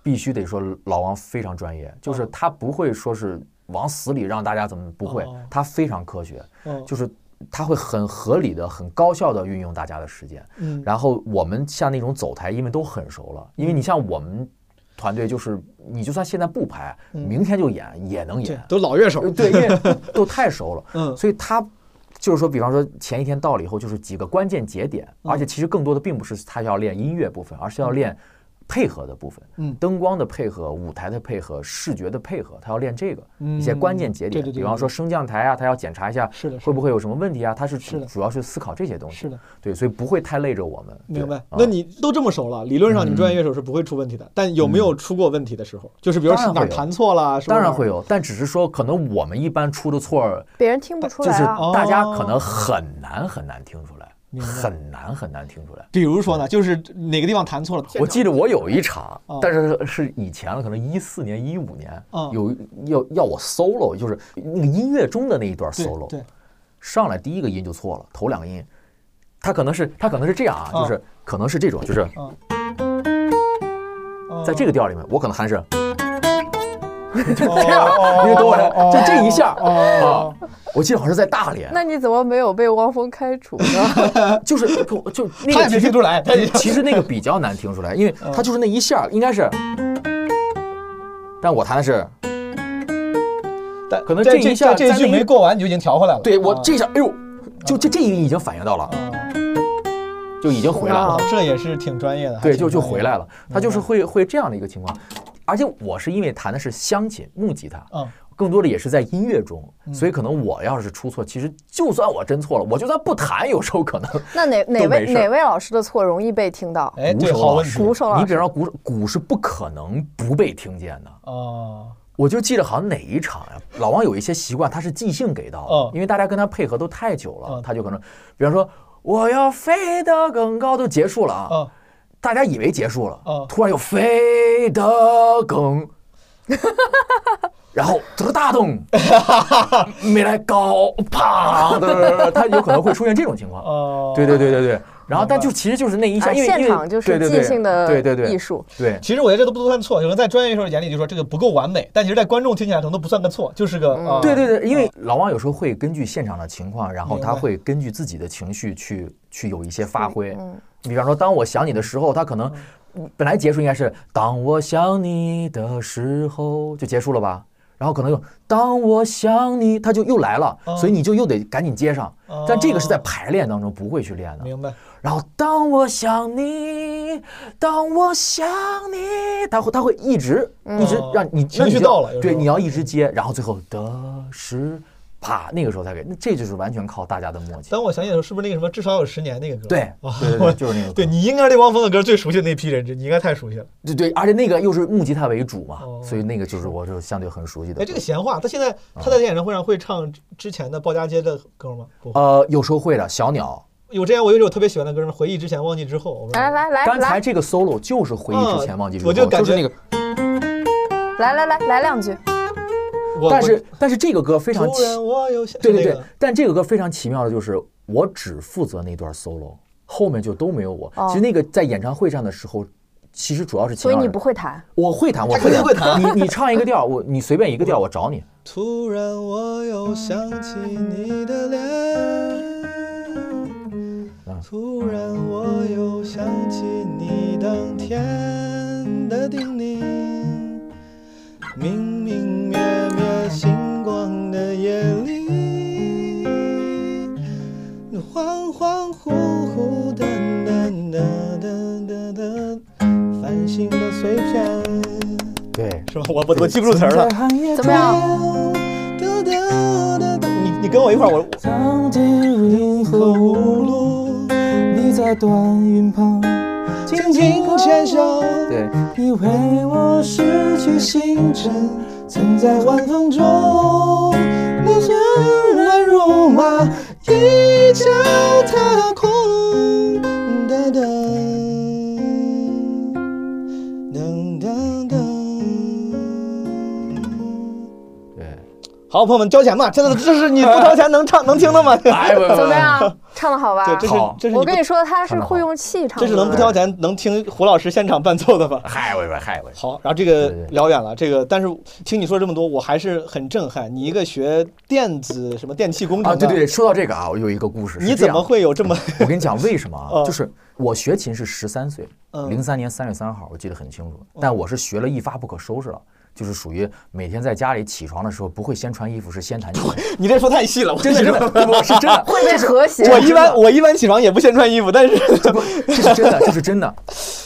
必须得说老王非常专业，就是哦他不会说是往死里让大家怎么不会哦，他非常科学，哦，就是他会很合理的、很高效的运用大家的时间。嗯，然后我们像那种走台，因为都很熟了，因为你像我们团队，就是你就算现在不排，嗯明天就演也能演，，都老乐手呃。对，因为 <laughs> 都太熟了。嗯所以他就是说，比方说前一天到了以后，就是几个关键节点，嗯而且其实更多的并不是他要练音乐部分，而是要练配合的部分，嗯灯光的配合、舞台的配合、视觉的配合，他要练这个嗯一些关键节点。对对对比方说升降台啊，他要检查一下是的会不会有什么问题啊，他是是主要是思考这些东西。是的，对，所以不会太累着我们。明白。啊那你都这么熟了，理论上你们专业乐手是不会出问题的。但有没有出过问题的时候？就是比如是哪弹错了，当然会有，但只是说可能我们一般出的错，别人听不出就是来啊。哦大家可能很难很难听出来，很难很难听出来。比如说呢，就是哪个地方弹错了，我记得我有一场哦，但是是以前了，可能一四年、一五年嗯，有要要我 solo，就是那个音乐中的那一段 solo，对，上来第一个音就错了，头两个音，他可能是他可能是这样啊，嗯。就是可能是这种，就是在这个调里面，我可能还是这样你懂我的就这一下啊，我记得好像是在大连，那你怎么没有被汪峰开除呢？就是就那他没个其实听出来，其实那个比较难听出来，因为他就是那一下应该是，但我弹的是，但可能这一下这一句没过完，你就已经调回来了。对我这下，哎呦，就这这一已经反应到了，就已经回来了。这也是挺专业的，对，就就回来了。他就是会会这样的一个情况，而且我是因为弹的是乡琴木吉他，嗯，更多的也是在音乐中，所以可能我要是出错，其实就算我真错了，我就算不弹，有时候可能 <laughs> 那哪哪位哪位老师的错容易被听到？哎，鼓对，手老师好问题鼓手老师你比方说鼓手鼓是不可能不被听见的。哦，我就记得好像哪一场呀、老王有一些习惯，他是即兴给到的，嗯因为大家跟他配合都太久了，嗯他就可能，比方说我要飞得更高，都结束了啊，嗯大家以为结束了，嗯突然又飞得更，<laughs> 然后这个大洞。<laughs> 没来高，啪的，他有可能会出现这种情况。哦，对对对对对，然后但就其实就是那一下，啊，因为因为现场就是对对对即兴的对对对。艺术。对。其实我觉得这都不算错，有人在专业乐手眼里就说这个不够完美，但其实，在观众听起来可能都不算个错，就是个啊，对对对，因为老王有时候会根据现场的情况，然后他会根据自己的情绪去去有一些发挥。嗯，比方说，当我想你的时候，他可能本来结束应该是“当我想你的时候”就结束了吧，然后可能又“当我想你”，他就又来了，哦所以你就又得赶紧接上。但这个是在哦排练当中不会去练的。明白。然后当我想你，当我想你，它会它会一直一直让你情绪到了对，你要一直接，然后最后的是啪，那个时候才给，那这就是完全靠大家的默契。当我想起的时候，是不是那个什么至少有十年那个歌？对啊对 <laughs> 就是那个歌。对你应该是对汪峰的歌最熟悉的那批人，你应该太熟悉了。对对，而且那个又是木吉他为主嘛，哦所以那个就是我就相对很熟悉的歌。哎，这个闲话，他现在他在演唱会上会唱之前的鲍家街的歌吗？不。呃，有时候会的，小鸟。有之前我有一首特别喜欢的歌，什么回忆之前，忘记之后。来来来来刚才这个 solo 就是回忆之前忘记之后，我就感觉是那个，来来来来两句，我但是但是这个歌非常奇对对对但这个歌非常奇妙的就是，我只负责那段 solo，后面就都没有我。哦其实那个在演唱会上的时候，其实主要是秦所以你不会弹。我会弹，我肯定会弹。你你唱一个调，我你随便一个调，我找你。<laughs> 突然我又想起你的脸，突然我又想起你当天的叮咛，明繁星的碎片。对，是吧？我我我记不住词儿了。怎么样？哒哒哒哒你你跟我一块儿，我当电影和无路，你在短云旁轻轻牵手。对，以为我失去星辰，曾在晚风中，你虽然如马，一脚踏空。好，朋友们交钱吧，这是 <laughs> 这是你不掏钱能唱能听的吗？<laughs> 怎么样？唱的好吧？<laughs> 对，这是好这是我跟你说，他是会用气唱的。这是能不掏钱能听胡老师现场伴奏的吧？嗨喂喂嗨喂，好，然后这个聊远了，这个但是听你说这么多，我还是很震撼。你一个学电子什么电气工程啊，的，对对对，说到这个啊，我有一个故事。你怎么会有这么？我跟你讲为什么啊？嗯就是我学琴是十三岁，嗯零三年三月三号，我记得很清楚。但我是学了一发不可收拾了，就是属于每天在家里起床的时候不会先穿衣服，是先弹 <laughs> 琴。你这说太细了，我真的真的，我是真的，会被和谐。我一般我一般起床也不先穿衣服，但是 <laughs> 这是真的，这是真的。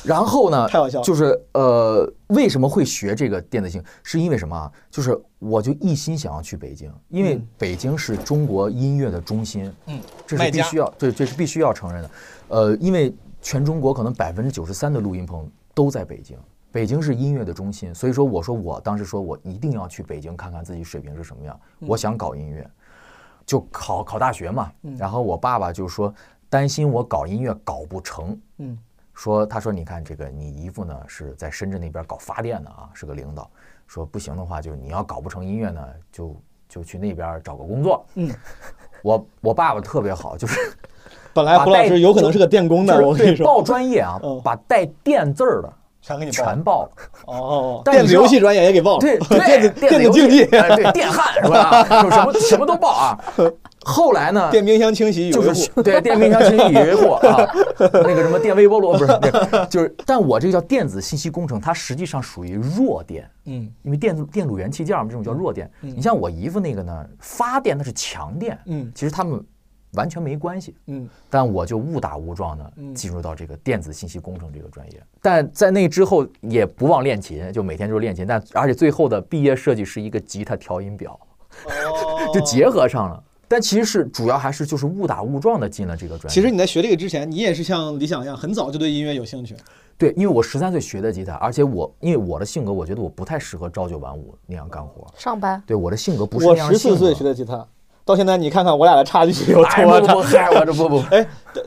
然后呢，太好笑了就是呃，为什么会学这个电子琴？是因为什么啊？就是我就一心想要去北京，因为嗯北京是中国音乐的中心，嗯，这是必须要对，这是必须要承认的。呃，因为全中国可能百分之九十三的录音棚都在北京。北京是音乐的中心，所以说我说我当时说我一定要去北京看看自己水平是什么样，嗯。我想搞音乐，就考考大学嘛。嗯。然后我爸爸就说担心我搞音乐搞不成，嗯，说他说你看这个你姨父呢是在深圳那边搞发电的啊，是个领导，说不行的话就是你要搞不成音乐呢，就就去那边找个工作。嗯，<laughs> 我我爸爸特别好，就是本来胡老师有可能是个电工的，我跟你说，报专业啊嗯，把带电字儿的全给你全报。了。哦，电子游戏专业也给报。了，<laughs> 对电子，电子竞技，哎对电焊是吧？就 <laughs> 什么什么都报啊。后来呢，电冰箱清洗与维就是护，对电冰箱清洗与维护啊，<laughs> 那个什么电微波炉不是，对就是，但我这个叫电子信息工程，它实际上属于弱电，嗯。因为电子电路元器件嘛，这种叫弱电。你像我姨夫那个呢，发电那是强电，嗯。其实他们完全没关系。嗯，但我就误打误撞的嗯进入到这个电子信息工程这个专业，但在那之后也不忘练琴，就每天就是练琴，但而且最后的毕业设计是一个吉他调音表，哦 <laughs> 就结合上了。但其实是主要还是就是误打误撞的进了这个专业。其实你在学这个之前，你也是像李想一样，很早就对音乐有兴趣。对，因为我十三岁学的吉他，而且我因为我的性格，我觉得我不太适合朝九晚五那样干活。上班对，我的性格不是我十四岁学的吉他，到现在你看看我俩的差距有哎，多大不不，。嗨，我这不不，哎，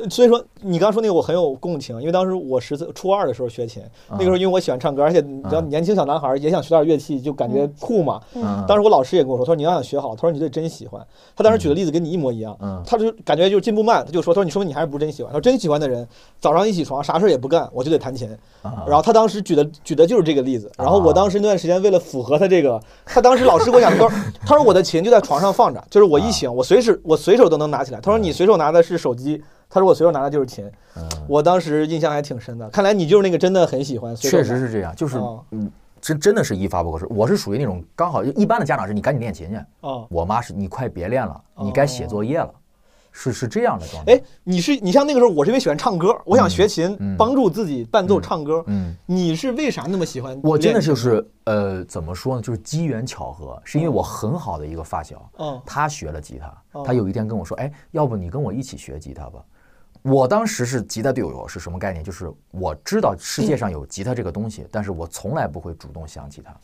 所以说你刚刚说那个我很有共情，因为当时我十四初二的时候学琴，那个时候因为我喜欢唱歌，而且你知道嗯年轻小男孩也想学点乐器，就感觉酷嘛。嗯当时我老师也跟我说，他说你要想学好，他说你得真喜欢。他当时举的例子跟你一模一样，嗯他就感觉就是进步慢，他就说，他说你说明你还是不是真喜欢。他说真喜欢的人，早上一起床啥事儿也不干，我就得弹琴。啊然后他当时举的举的就是这个例子，然后我当时那段时间为了符合他这个，他当时老师给我讲，他说他说我的琴就在床上放着，就是我一醒，我随时我随手都能拿起来。他说你随手拿的是手机，他说我随手拿的就是琴。嗯我当时印象还挺深的，看来你就是那个真的很喜欢，确实是这样，就是哦嗯，真真的是一发不可收。我是属于那种刚好一般的家长是你赶紧练琴去，啊。我妈是你快别练了，你该写作业了，是是这样的状态。哎，你是你像那个时候，我是因为喜欢唱歌，我想学琴，嗯帮助自己伴奏唱歌。嗯，你是为啥那么喜欢？我真的就是呃，怎么说呢，就是机缘巧合，是因为我很好的一个发小，嗯他学了吉他，哦他有一天跟我说，哎，要不你跟我一起学吉他吧。我当时是吉他队友是什么概念？就是我知道世界上有吉他这个东西，但是我从来不会主动想吉他。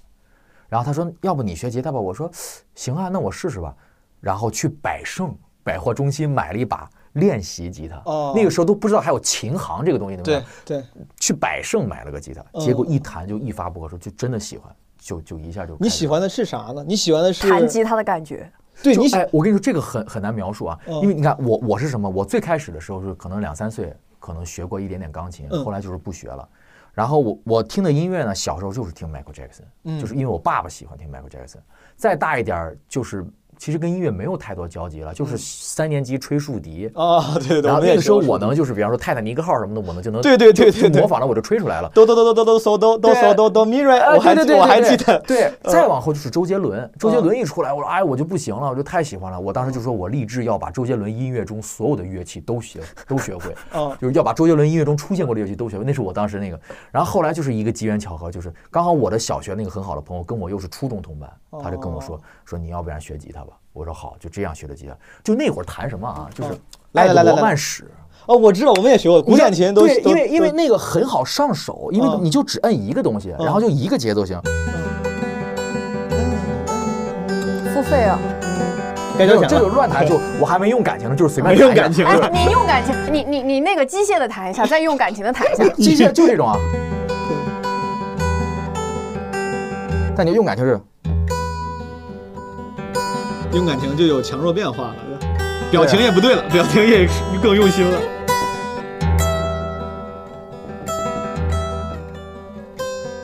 然后他说，要不你学吉他吧？我说，行啊，那我试试吧。然后去百盛百货中心买了一把练习吉他，哦那个时候都不知道还有琴行这个东西，对吧对？对，去百盛买了个吉他，嗯结果一弹就一发不可收，就真的喜欢，就就一下就你喜欢的是啥呢？你喜欢的是弹吉他的感觉，就对你喜哎，我跟你说这个很很难描述啊，嗯因为你看我我是什么？我最开始的时候是可能两三岁，可能学过一点点钢琴，嗯后来就是不学了。然后我我听的音乐呢，小时候就是听 Michael Jackson，、嗯就是因为我爸爸喜欢听 Michael Jackson。再大一点儿就是其实跟音乐没有太多交集了，就是三年级吹竖笛。啊，对对对，然后那个时候我能就是比方说泰坦尼克号什么的，我能就能对对对对模仿了我就吹出来了。哆哆哆哆哆哆嗦哆哆嗦哆哆咪瑞，啊我还我还记得，对，再往后就是周杰伦，周杰伦一出来，我说哎，我就不行了，我就太喜欢了。我当时就说我立志要把周杰伦音乐中所有的乐器都学都学会，啊就是要把周杰伦音乐中出现过的乐器都学会。那是我当时那个，然后后来就是一个机缘巧合，就是刚好我的小学那个很好的朋友跟我又是初中同班，他就跟我说说你要不然学吉他吧。我说好，就这样学的吉他。就那会儿弹什么啊？就是爱德来来来来来罗曼史。哦，我知道，我们也学过古典琴，都对，都因为因为那个很好上手，因为嗯你就只摁一个东西，然后就一个节奏型。付费啊！该交钱了这种乱弹就我还没用感情呢，就是随便没用感情哎，你用感情，你你你那个机械的弹一下，再用感情的弹一下。机械就这种啊。<laughs> 但你用感情是，用感情就有强弱变化了，表情也不对了，表情也更用心了。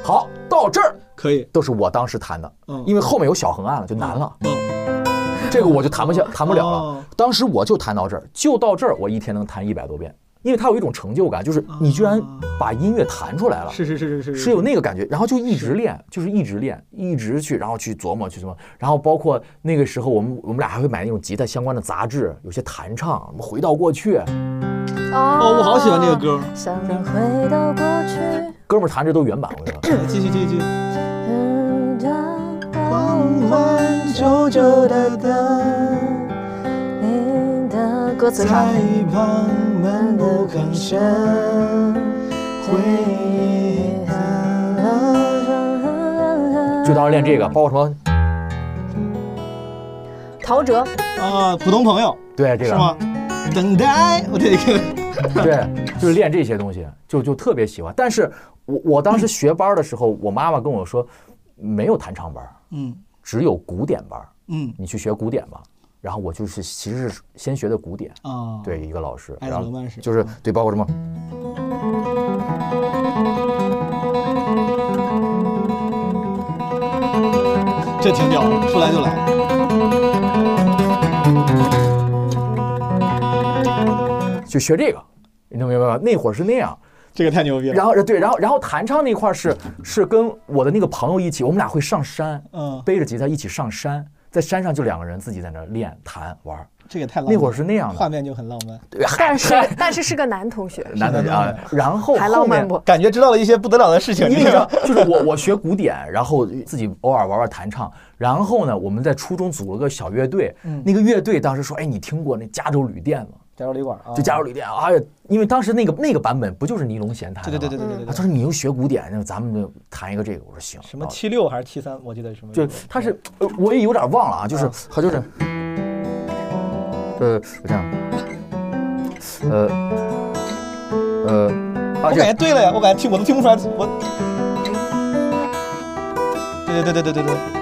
好，到这儿可以，都是我当时弹的嗯，因为后面有小横按了就难了，嗯，这个我就弹不下弹不了哦。了。当时我就弹到这儿，就到这儿，我一天能弹一百多遍，因为它有一种成就感，就是你居然把音乐弹出来了。是是是是是是有那个感觉，然后就一直练，就是一直练，一直去，然后去琢磨去琢磨，然后包括那个时候我们我们俩还会买那种吉他相关的杂志，有些弹唱，什么回到过去，哦我好喜欢那个歌。想回到过去。哥们儿弹这都原版，我跟你说。继续继续继续。久久的等，歌词上，旁漫不吭声，回忆就当时练这个，包括什么？陶喆，啊，普通朋友对，这个是吗？等待，我这个对，就是练这些东西，就就特别喜欢。但是我我当时学班的时候，我妈妈跟我说，没有弹唱班，嗯只有古典班，嗯你去学古典吧。然后我就是其实是先学的古典，啊，对一个老师，然后就是对，包括什么。这挺屌的，说来就来。就学这个，你能明白吗？那会儿是那样，这个太牛逼了。然后对，然后然后弹唱那块儿是是跟我的那个朋友一起，我们俩会上山，嗯背着吉他一起上山，在山上就两个人自己在那儿练弹玩儿，这个太浪漫那会儿是那样的，画面就很浪漫，对但是但是是个男同学，男的啊，然后还浪漫不？感觉知道了一些不得了的事情。因为你知道，就是我我学古典，然后自己偶尔玩玩弹唱，然后呢，我们在初中组了个小乐队，嗯那个乐队当时说，哎，你听过那加州旅店吗？加州旅馆啊，就加州旅店，哎呀，因为当时那个那个版本不就是尼龙弦弹的吗？对对对对对对啊，他，说你又学古典，那咱们就弹一个这个。我说行。什么啊七六还是七三？我记得什么？就他是，呃我也有点忘了啊，就是他就是，呃，我这样，呃，呃，啊，我感觉对了呀，我感觉听我都听不出来，我。对对对对对对对。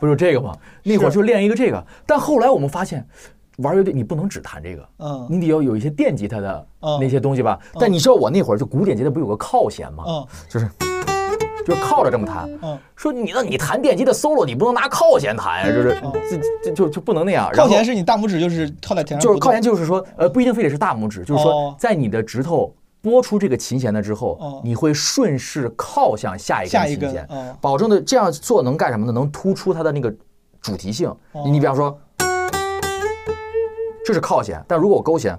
不是这个吗？那会儿就练一个这个，但后来我们发现，玩乐队你不能只弹这个，嗯你得要有一些电吉他的嗯那些东西吧。但你知道我那会儿就古典吉他不有个靠弦吗？嗯就是就是靠着这么弹。嗯，说你那你弹电吉他 solo，你不能拿靠弦弹呀，就是嗯这这就就不能那样。靠弦是你大拇指就是靠在田上，就是靠弦，就是说，呃，不一定非得是大拇指，就是说哦，在你的指头拨出这个琴弦的之后，哦你会顺势靠向下一根根琴弦，哦保证的这样做能干什么呢？能突出它的那个主题性。哦你你比方说，这是靠弦，但如果我勾弦，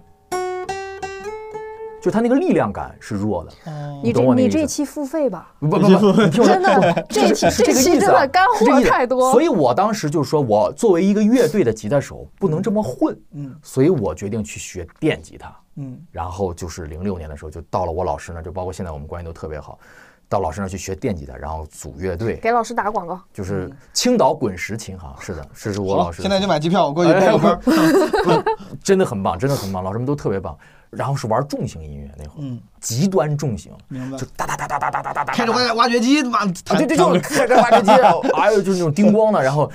就它那个力量感是弱的。哦你这懂我那意思你这期付费吧？不不不，你听我说，真的不这期是是这期意思啊真的干货太多所以我当时就说，我作为一个乐队的吉他手，不能这么混，嗯所以我决定去学电吉他。嗯。然后就是零六年的时候，就到了我老师那儿，就包括现在我们关系都特别好，到老师那儿去学电吉他，然后组乐队，给老师打广告。就是青岛滚石琴行，是的，<laughs> 是是我老师，现在就买机票，我过去报个班。<laughs> <laughs> 真的很棒，真的很棒，老师们都特别棒。然后是玩重型音乐那会儿，嗯，极端重型，明白。就哒哒哒哒哒哒哒哒哒，开着挖挖掘机，妈，啊，对对，就是开着挖掘机，然后哎呦，就是那种叮咣的，然后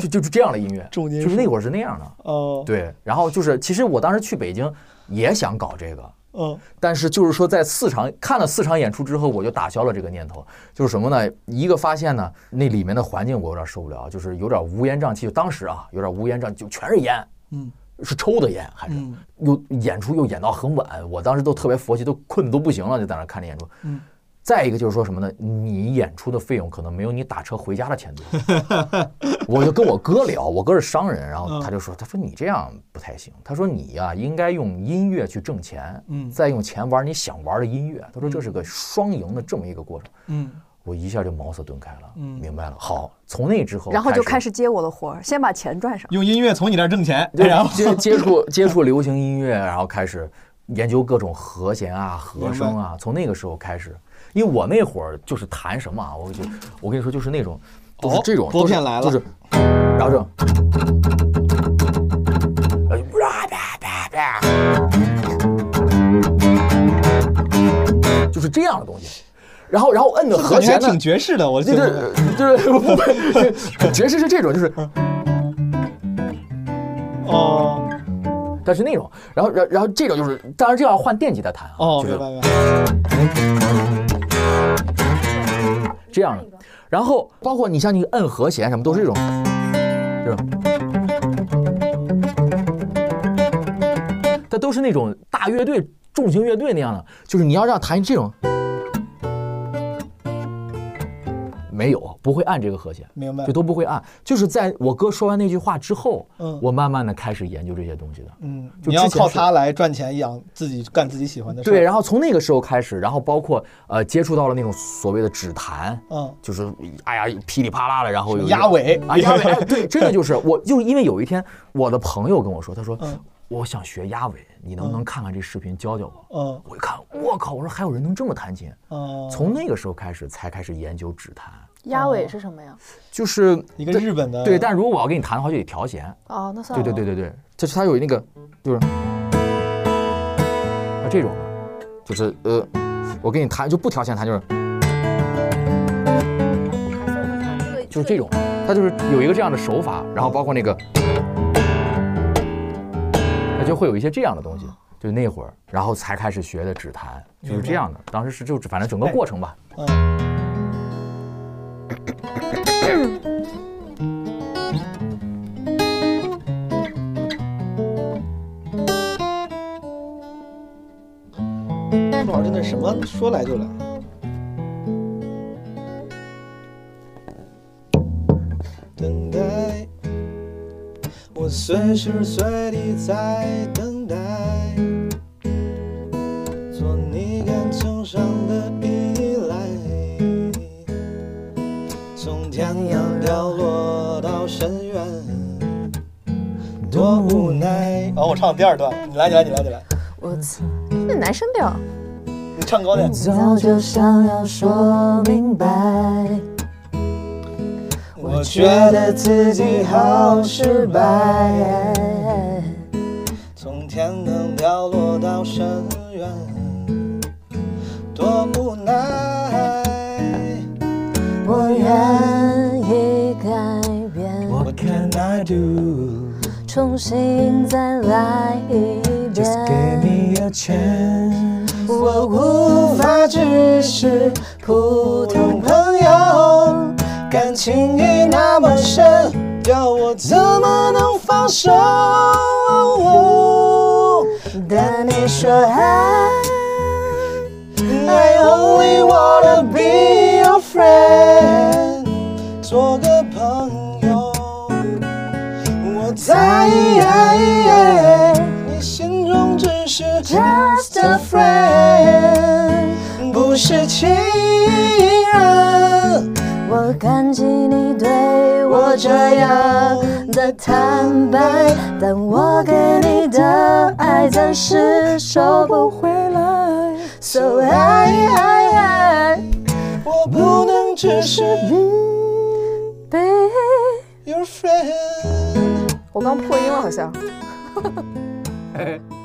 就就是这样的音乐，就是那会儿是那样的，哦，对。然后就是，其实我当时去北京也想搞这个，嗯但是就是说，在四场看了四场演出之后，我就打消了这个念头。就是什么呢？一个发现呢，那里面的环境我有点受不了，就是有点乌烟瘴气。就当时啊，有点乌烟瘴，就全是烟，嗯，是抽的烟，还是嗯又演出又演到很晚。我当时都特别佛系，都困得都不行了，就在那看着演出。嗯。再一个就是说什么呢？你演出的费用可能没有你打车回家的钱多。<laughs> 我就跟我哥聊，我哥是商人，然后嗯他就说：“他说你这样不太行。他说你呀、应该用音乐去挣钱，嗯再用钱玩你想玩的音乐。他说这是个双赢的这么一个过程。嗯我一下就茅塞顿开了，嗯明白了。好，从那之后，然后就开始接我的活儿，先把钱赚上。用音乐从你那儿挣钱，<laughs> 对然后接接触接触流行音乐，然后开始研究各种和弦啊、和声啊。从那个时候开始，因为我那会儿就是弹什么啊，我就我跟你说，就是那种都是哦这种拨片来了。就是然后这种。就是这样的东西，然后然后摁的和弦挺爵士的，我就是就是 <laughs> 不不，爵士是这种，就是哦。但是那种，然后然然后这种就是，当然这要换电吉他弹啊，哦，就是明白明白，这样的。然后包括你像你摁和弦什么都是这种，对吧，它都是那种大乐队、重型乐队那样的，就是你要让弹这种，没有不会按这个和弦，明白。就都不会按。就是在我哥说完那句话之后，嗯。我慢慢的开始研究这些东西的。嗯，就你要靠他来赚钱养自己，干自己喜欢的。对，然后从那个时候开始，然后包括呃接触到了那种所谓的指弹，嗯，就是哎呀噼里啪啦的，然后有压尾。啊压尾，哎对，真的就是我，就是因为有一天我的朋友跟我说，他说、嗯我想学压尾，你能不能看看这视频教教我？嗯。我一看，我靠，我说还有人能这么弹琴，嗯，从那个时候开始才开始研究指弹，鸭尾是什么呀？就是一个日本的对，但如果我要给你弹的话，就得调弦，哦，那算了。对对对对对，就是它有那个就是啊这种。的，就是呃，我给你弹就不调弦弹，就是。就是这种，它就是有一个这样的手法，然后包括那个，它就会有一些这样的东西。就那会儿，然后才开始学的指弹，就是这样的。当时是就反正整个过程吧，嗯不好，真的什么说来就来。等待，我随时随地在等。无奈。哦，我唱第二段，你来，你来，你来，你来，我这男生调，你唱高点。早就想要说明白。我觉得自己好失败，从天堂掉落到深渊，多无奈。我愿意改变，What can I do? 重新再来一遍。give me a chance. 我无法只是普通朋友，感情已那么深，要我怎么能放手？但你说爱，I only wanna be your friend，做个在你心中只是 just a friend，不是情人。我感激你对我这样的坦白，但我给你的爱暂时收不回来。So I 我不能只是 be。your friend。我刚破音了，好像。哎 <laughs>